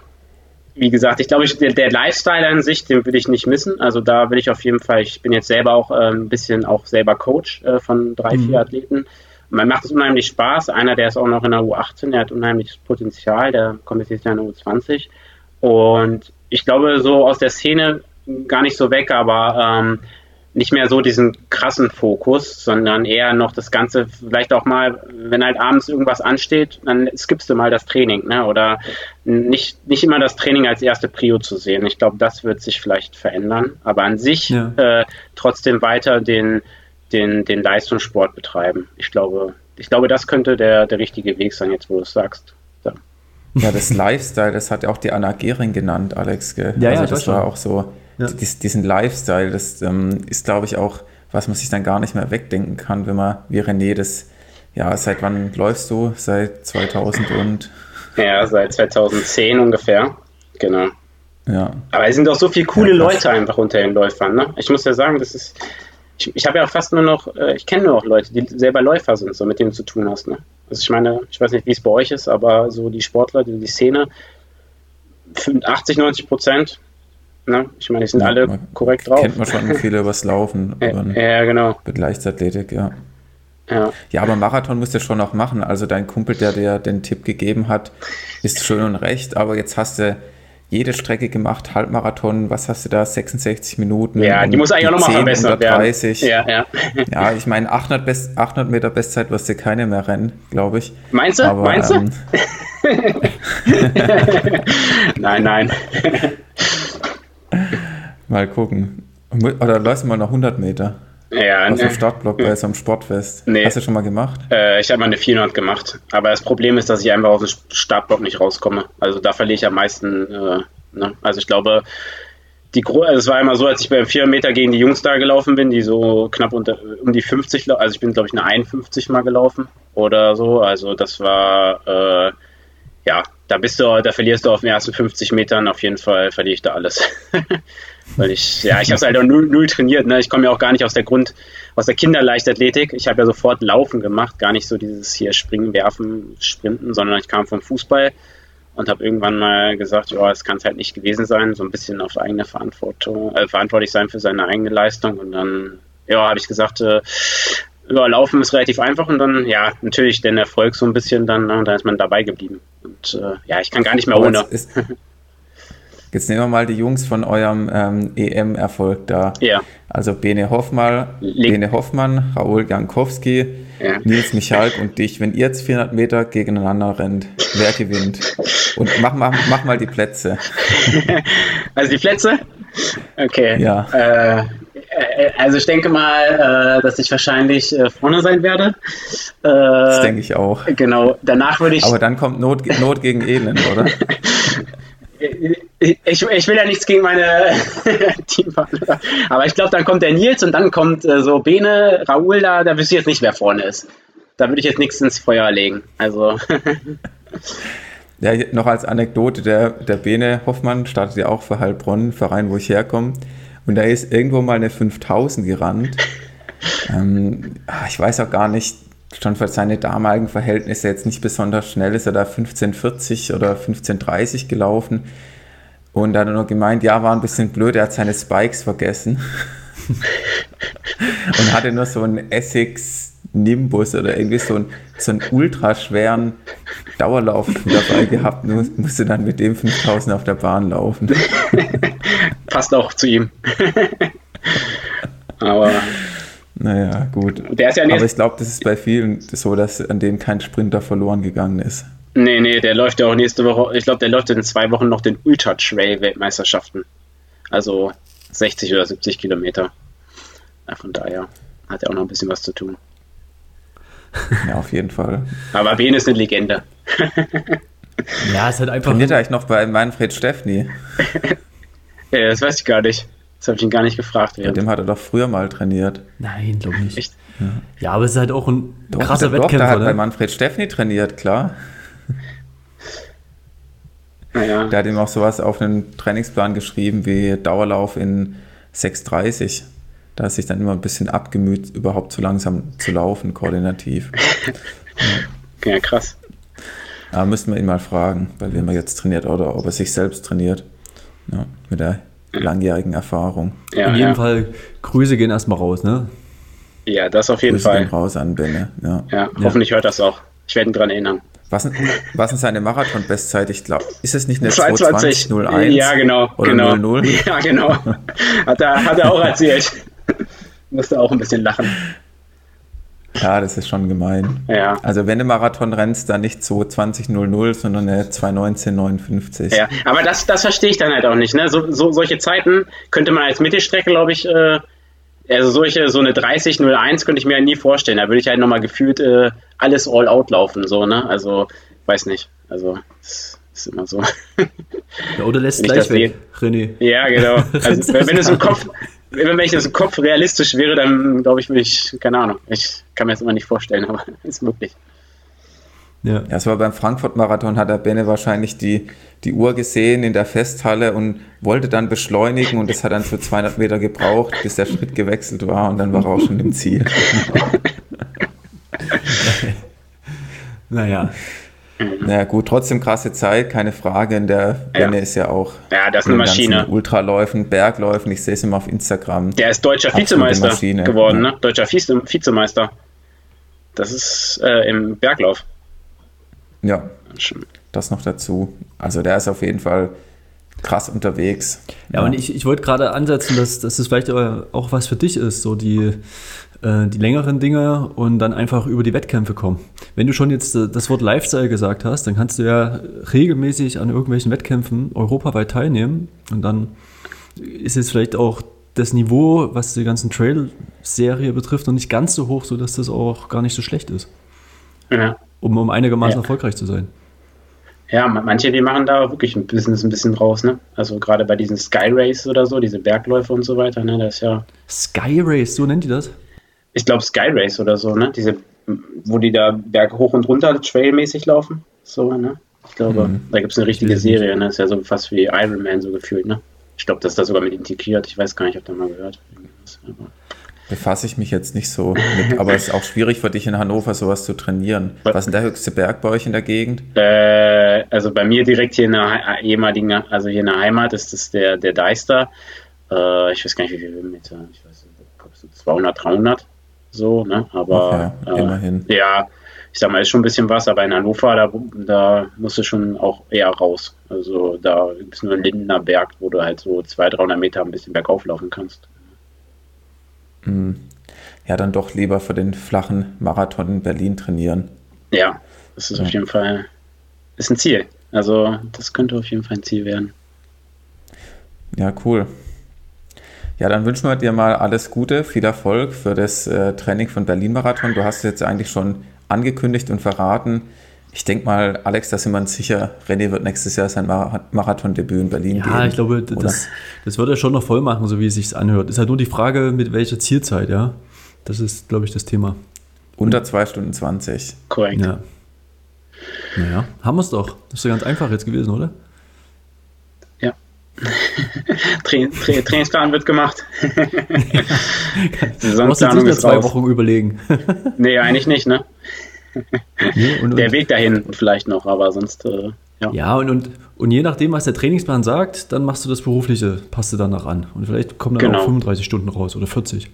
wie gesagt, ich glaube, der, der, Lifestyle an sich, den will ich nicht missen. Also da will ich auf jeden Fall, ich bin jetzt selber auch äh, ein bisschen auch selber Coach äh, von drei, mhm. vier Athleten. Man macht es unheimlich Spaß. Einer, der ist auch noch in der U18, der hat unheimliches Potenzial, der kommt jetzt in der U20. Und ich glaube, so aus der Szene gar nicht so weg, aber ähm, nicht mehr so diesen krassen Fokus, sondern eher noch das Ganze, vielleicht auch mal, wenn halt abends irgendwas ansteht, dann skippst du mal das Training, ne? Oder nicht, nicht immer das Training als erste Prio zu sehen. Ich glaube, das wird sich vielleicht verändern, aber an sich ja. äh, trotzdem weiter den, den, den Leistungssport betreiben. Ich glaube, ich glaube, das könnte der, der richtige Weg sein, jetzt wo du es sagst. Ja. das Lifestyle, das hat ja auch die Anna Gehring genannt, Alex. Gell? Ja, also ja, das war schon. auch so ja. Dies, diesen Lifestyle, das ähm, ist, glaube ich, auch, was man sich dann gar nicht mehr wegdenken kann, wenn man wie René das, ja, seit wann läufst du? Seit 2000 und? Ja, seit 2010 ungefähr, genau. Ja. Aber es sind doch so viele coole ja, Leute einfach unter den Läufern, ne? Ich muss ja sagen, das ist, ich, ich habe ja fast nur noch, äh, ich kenne nur noch Leute, die selber Läufer sind, so mit denen du zu tun hast, ne? Also ich meine, ich weiß nicht, wie es bei euch ist, aber so die Sportler, die, die Szene, 80, 90 Prozent Ne? Ich meine, die sind ja, alle korrekt drauf. Kennt man schon viele übers Laufen. ja, ja, genau. Mit Leichtathletik, ja. Ja. ja, aber Marathon musst du schon noch machen. Also dein Kumpel, der dir den Tipp gegeben hat, ist schön und recht, aber jetzt hast du jede Strecke gemacht, Halbmarathon, was hast du da, 66 Minuten? Ja, die muss eigentlich auch nochmal verbessert 130. werden. Ja, ja. ja, ich meine, 800, Best, 800 Meter Bestzeit wirst du keine mehr rennen, glaube ich. Meinst du? Aber, Meinst du? Ähm, nein, nein. Mal gucken. Oder läufst du mal noch 100 Meter? Ja, Aus ne. dem Startblock bei so einem Sportfest. Nee. Hast du schon mal gemacht? Äh, ich habe mal eine 400 gemacht. Aber das Problem ist, dass ich einfach aus dem Startblock nicht rauskomme. Also da verliere ich am meisten. Äh, ne? Also ich glaube, die also es war immer so, als ich beim 400 Meter gegen die Jungs da gelaufen bin, die so knapp unter, um die 50, also ich bin glaube ich eine 51 mal gelaufen oder so. Also das war äh, ja, da bist du, da verlierst du auf den ersten 50 Metern auf jeden Fall, verliere ich da alles. Weil ich, ja, ich habe es halt auch null, null trainiert. Ne? Ich komme ja auch gar nicht aus der Grund, aus der Kinderleichtathletik. Ich habe ja sofort Laufen gemacht, gar nicht so dieses hier Springen, Werfen, Sprinten, sondern ich kam vom Fußball und habe irgendwann mal gesagt, ja, es kann es halt nicht gewesen sein, so ein bisschen auf eigene Verantwortung, äh, verantwortlich sein für seine eigene Leistung. Und dann, ja, habe ich gesagt, äh, ja, Laufen ist relativ einfach und dann, ja, natürlich den Erfolg so ein bisschen, dann, ne, dann ist man dabei geblieben. Und äh, ja, ich kann gar nicht mehr ohne. Ist, jetzt nehmen wir mal die Jungs von eurem ähm, EM-Erfolg da. Ja. Also Bene Hoffmann, Bene Hoffmann, Raoul Jankowski, ja. Nils Michalk und dich. Wenn ihr jetzt 400 Meter gegeneinander rennt, wer gewinnt? Und mach mal, mach mal die Plätze. Also die Plätze? okay. Ja. Äh, äh, also ich denke mal, äh, dass ich wahrscheinlich äh, vorne sein werde. Das denke ich auch. Genau. Danach würde ich. Aber dann kommt Not, Not gegen Elend, oder? ich, ich will ja nichts gegen meine Teampartner. Aber ich glaube, dann kommt der Nils und dann kommt äh, so Bene, Raoul da, da wüsste ich jetzt nicht, wer vorne ist. Da würde ich jetzt nichts ins Feuer legen. Also. ja, noch als Anekdote, der, der Bene Hoffmann startet ja auch für Heilbronn, Verein, wo ich herkomme. Und da ist irgendwo mal eine 5000 gerannt. ähm, ah, ich weiß auch gar nicht, schon für seine damaligen Verhältnisse jetzt nicht besonders schnell, ist er da 1540 oder 1530 gelaufen. Und da hat er nur gemeint, ja, war ein bisschen blöd, er hat seine Spikes vergessen. und hatte nur so einen Essex Nimbus oder irgendwie so einen, so einen ultraschweren Dauerlauf dabei gehabt, nur musste dann mit dem 5000 auf der Bahn laufen. Passt auch zu ihm. Aber. Naja, gut. Der ist ja Aber ich glaube, das ist bei vielen so, dass an denen kein Sprinter verloren gegangen ist. Nee, nee, der läuft ja auch nächste Woche. Ich glaube, der läuft in zwei Wochen noch den Ultra Trail Weltmeisterschaften. Also 60 oder 70 Kilometer. Ja, von daher hat er auch noch ein bisschen was zu tun. Ja, auf jeden Fall. Aber Ben ist eine Legende. ja, es hat einfach. Trainiert er eigentlich noch bei Manfred Steffni? ja, das weiß ich gar nicht. Das habe ich ihn gar nicht gefragt. Ja, dem hat er doch früher mal trainiert. Nein, glaube nicht. Echt? Ja. ja. aber es ist halt auch ein doch, krasser der, Wettkämpfer. Doch, der hat ne? bei Manfred Steffni trainiert, klar. Naja. Der hat ihm auch sowas auf einen Trainingsplan geschrieben wie Dauerlauf in 6,30 da ist sich dann immer ein bisschen abgemüht, überhaupt zu langsam zu laufen, koordinativ. ja. ja, krass. Da müssten wir ihn mal fragen, bei wem er jetzt trainiert oder ob er sich selbst trainiert. Ja, mit der langjährigen Erfahrung. Ja, In jedem ja. Fall, Grüße gehen erstmal raus, ne? Ja, das auf jeden Grüße Fall. Gehen raus an Benne. Ja, ja hoffentlich hört das auch. Ich werde ihn daran erinnern. Was, was ist seine Marathon-Bestzeit? Ich glaube, ist es nicht eine 220.01? Ja, genau. Oder genau. 00? Ja, genau. Hat er, hat er auch erzählt. Musste auch ein bisschen lachen. Ja, das ist schon gemein. Ja. Also wenn du Marathon rennst, dann nicht 220.00, sondern eine 219.59. Ja, aber das, das verstehe ich dann halt auch nicht. Ne? So, so, solche Zeiten könnte man als Mittelstrecke, glaube ich, äh, also solche, so eine 30.01 könnte ich mir ja nie vorstellen. Da würde ich halt nochmal gefühlt äh, alles all out laufen, so, ne? Also, weiß nicht. Also, das ist immer so. Ja, oder lässt gleich weg, René. Ja, genau. Also, wenn, wenn es im Kopf, wenn ich das im Kopf realistisch wäre, dann glaube ich, würde ich, keine Ahnung, ich kann mir das immer nicht vorstellen, aber ist möglich. Ja. ja, es war beim Frankfurt-Marathon, hat der Benne wahrscheinlich die, die Uhr gesehen in der Festhalle und wollte dann beschleunigen und das hat dann für 200 Meter gebraucht, bis der Schritt gewechselt war und dann war er auch schon im Ziel. naja. Naja, gut, trotzdem krasse Zeit, keine Frage. In der Benne ja. ist ja auch. Ja, das ist eine Maschine. Ultraläufen, Bergläufen, ich sehe es immer auf Instagram. Der ist deutscher Vizemeister geworden, ja. ne? Deutscher Vize Vizemeister. Das ist äh, im Berglauf. Ja, das noch dazu. Also der ist auf jeden Fall krass unterwegs. Ja, ja. und ich, ich wollte gerade ansetzen, dass, dass das vielleicht auch was für dich ist, so die äh, die längeren Dinge und dann einfach über die Wettkämpfe kommen. Wenn du schon jetzt äh, das Wort Lifestyle gesagt hast, dann kannst du ja regelmäßig an irgendwelchen Wettkämpfen europaweit teilnehmen und dann ist jetzt vielleicht auch das Niveau, was die ganzen Trail-Serie betrifft, noch nicht ganz so hoch, sodass das auch gar nicht so schlecht ist. Ja. Um, um einigermaßen ja. erfolgreich zu sein. Ja, manche, die machen da wirklich ein Business ein bisschen raus, ne? Also gerade bei diesen Sky Race oder so, diese Bergläufe und so weiter, ne? Das ist ja. Sky Race, so nennt ihr das? ich glaube Sky Race oder so, ne? Diese, wo die da Berg hoch und runter trailmäßig laufen. So, ne? Ich glaube, mhm. da gibt es eine richtige Serie, ne? Das ist ja so fast wie Iron Man so gefühlt, ne? Ich glaube, das ist da sogar mit integriert. Ich weiß gar nicht, ob da mal gehört. Befasse ich mich jetzt nicht so mit, aber es ist auch schwierig für dich in Hannover sowas zu trainieren. Was ist denn der höchste Berg bei euch in der Gegend? Äh, also bei mir direkt hier in der ehemaligen, also hier in der Heimat ist das der, der Deister. Äh, ich weiß gar nicht, wie viele Meter, ich weiß nicht, 200, 300 so, ne? Aber okay, äh, immerhin. Ja, ich sag mal, ist schon ein bisschen was, aber in Hannover, da, da musst du schon auch eher raus. Also da ist nur ein Lindener Berg, wo du halt so 200, 300 Meter ein bisschen bergauf laufen kannst. Hm. Ja, dann doch lieber für den flachen Marathon in Berlin trainieren. Ja, das ist ja. auf jeden Fall ist ein Ziel. Also das könnte auf jeden Fall ein Ziel werden. Ja, cool. Ja, dann wünschen wir dir mal alles Gute, viel Erfolg für das äh, Training von Berlin-Marathon. Du hast jetzt eigentlich schon angekündigt und verraten. Ich denke mal, Alex, da sind wir uns sicher, René wird nächstes Jahr sein Marathondebüt in Berlin ja, geben. Ja, ich glaube, das, das wird er schon noch voll machen, so wie es sich anhört. Ist halt nur die Frage, mit welcher Zielzeit, ja. Das ist, glaube ich, das Thema. Unter 2 Stunden 20. Korrekt. Ja. Naja, haben wir es doch. Das ist ja ganz einfach jetzt gewesen, oder? Ja. Tra Tra Trainingsplan wird gemacht. du musst jetzt nicht nur zwei raus. Wochen überlegen. nee, eigentlich nicht, ne? Nee, und, der Weg dahin vielleicht noch, aber sonst. Äh, ja, ja und, und, und je nachdem, was der Trainingsplan sagt, dann machst du das Berufliche, passt du danach an. Und vielleicht kommen dann genau. auch 35 Stunden raus oder 40.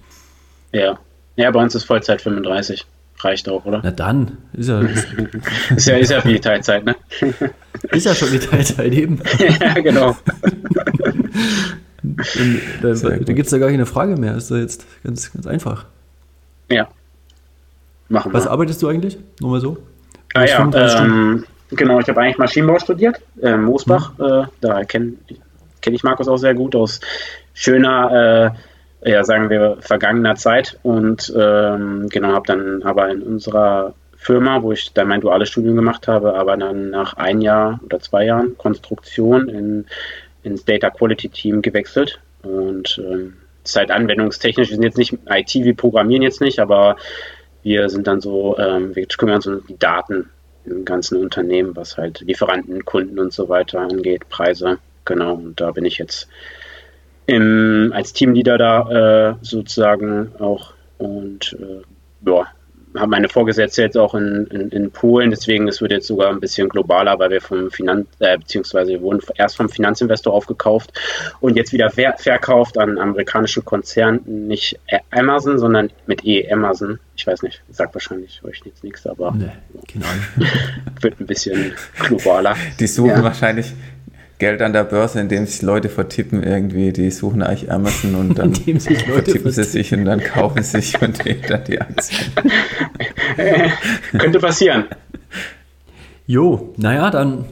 Ja. Ja, bei uns ist Vollzeit 35. Reicht auch, oder? Na dann, ist ja. ist, ja, ist ja wie Teilzeit, ne? ist ja schon die Teilzeit eben. ja, genau. Und, da da gibt es ja gar keine Frage mehr. Ist ja jetzt ganz, ganz einfach. Ja. Machen wir. Was arbeitest du eigentlich? Nur mal so? Ah, ja, ähm, genau, ich habe eigentlich Maschinenbau studiert, äh, Moosbach. Hm. Äh, da kenne kenn ich Markus auch sehr gut aus schöner, äh, ja, sagen wir, vergangener Zeit. Und ähm, genau, habe dann aber in unserer Firma, wo ich dann mein duales Studium gemacht habe, aber dann nach ein Jahr oder zwei Jahren Konstruktion in, ins Data Quality Team gewechselt. Und es ist halt anwendungstechnisch, wir sind jetzt nicht IT, wir programmieren jetzt nicht, aber wir sind dann so, ähm, wir kümmern uns um die Daten im ganzen Unternehmen, was halt Lieferanten, Kunden und so weiter angeht, Preise. Genau, und da bin ich jetzt im, als Teamleader da äh, sozusagen auch und äh, ja, habe meine Vorgesetzte jetzt auch in, in, in, Polen, deswegen es wird jetzt sogar ein bisschen globaler, weil wir vom Finanz, äh, beziehungsweise wir wurden erst vom Finanzinvestor aufgekauft und jetzt wieder ver verkauft an amerikanischen Konzernen, nicht Amazon, sondern mit E Amazon. Ich weiß nicht, sagt wahrscheinlich euch jetzt nichts, aber nee, genau. wird ein bisschen globaler. Die suchen ja. wahrscheinlich Geld an der Börse, indem sich Leute vertippen irgendwie, die suchen eigentlich Amazon und dann vertippen sie sich und dann kaufen sie sich denen dann die Aktien. Könnte passieren. Jo, naja, dann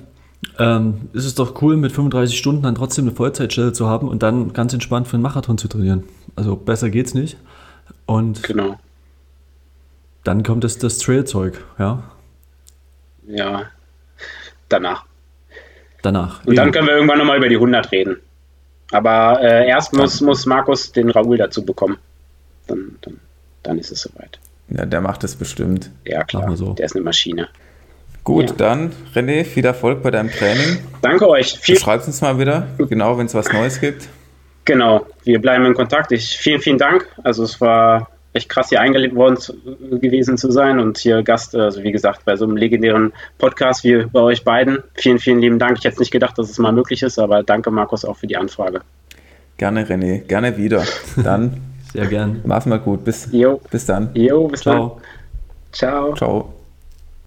ähm, ist es doch cool, mit 35 Stunden dann trotzdem eine Vollzeitstelle zu haben und dann ganz entspannt für einen Marathon zu trainieren. Also besser geht's nicht. Und genau. dann kommt das, das Trailzeug, ja? Ja, danach danach. Und dann können wir irgendwann nochmal über die 100 reden. Aber äh, erst muss, muss Markus den Raoul dazu bekommen. Dann, dann, dann ist es soweit. Ja, der macht es bestimmt. Ja, klar. So. Der ist eine Maschine. Gut, ja. dann René, viel Erfolg bei deinem Training. Danke euch. Viel Schreibt uns mal wieder, genau, wenn es was Neues gibt. Genau, wir bleiben in Kontakt. Ich, vielen, vielen Dank. Also es war echt krass, hier eingeladen worden zu, gewesen zu sein und hier Gast, also wie gesagt, bei so einem legendären Podcast wie bei euch beiden. Vielen, vielen lieben Dank. Ich hätte nicht gedacht, dass es mal möglich ist, aber danke, Markus, auch für die Anfrage. Gerne, René. Gerne wieder. Dann. Sehr gern. Mach's mal gut. Bis, jo. bis dann. Jo, bis Ciao. dann. Ciao. Ciao.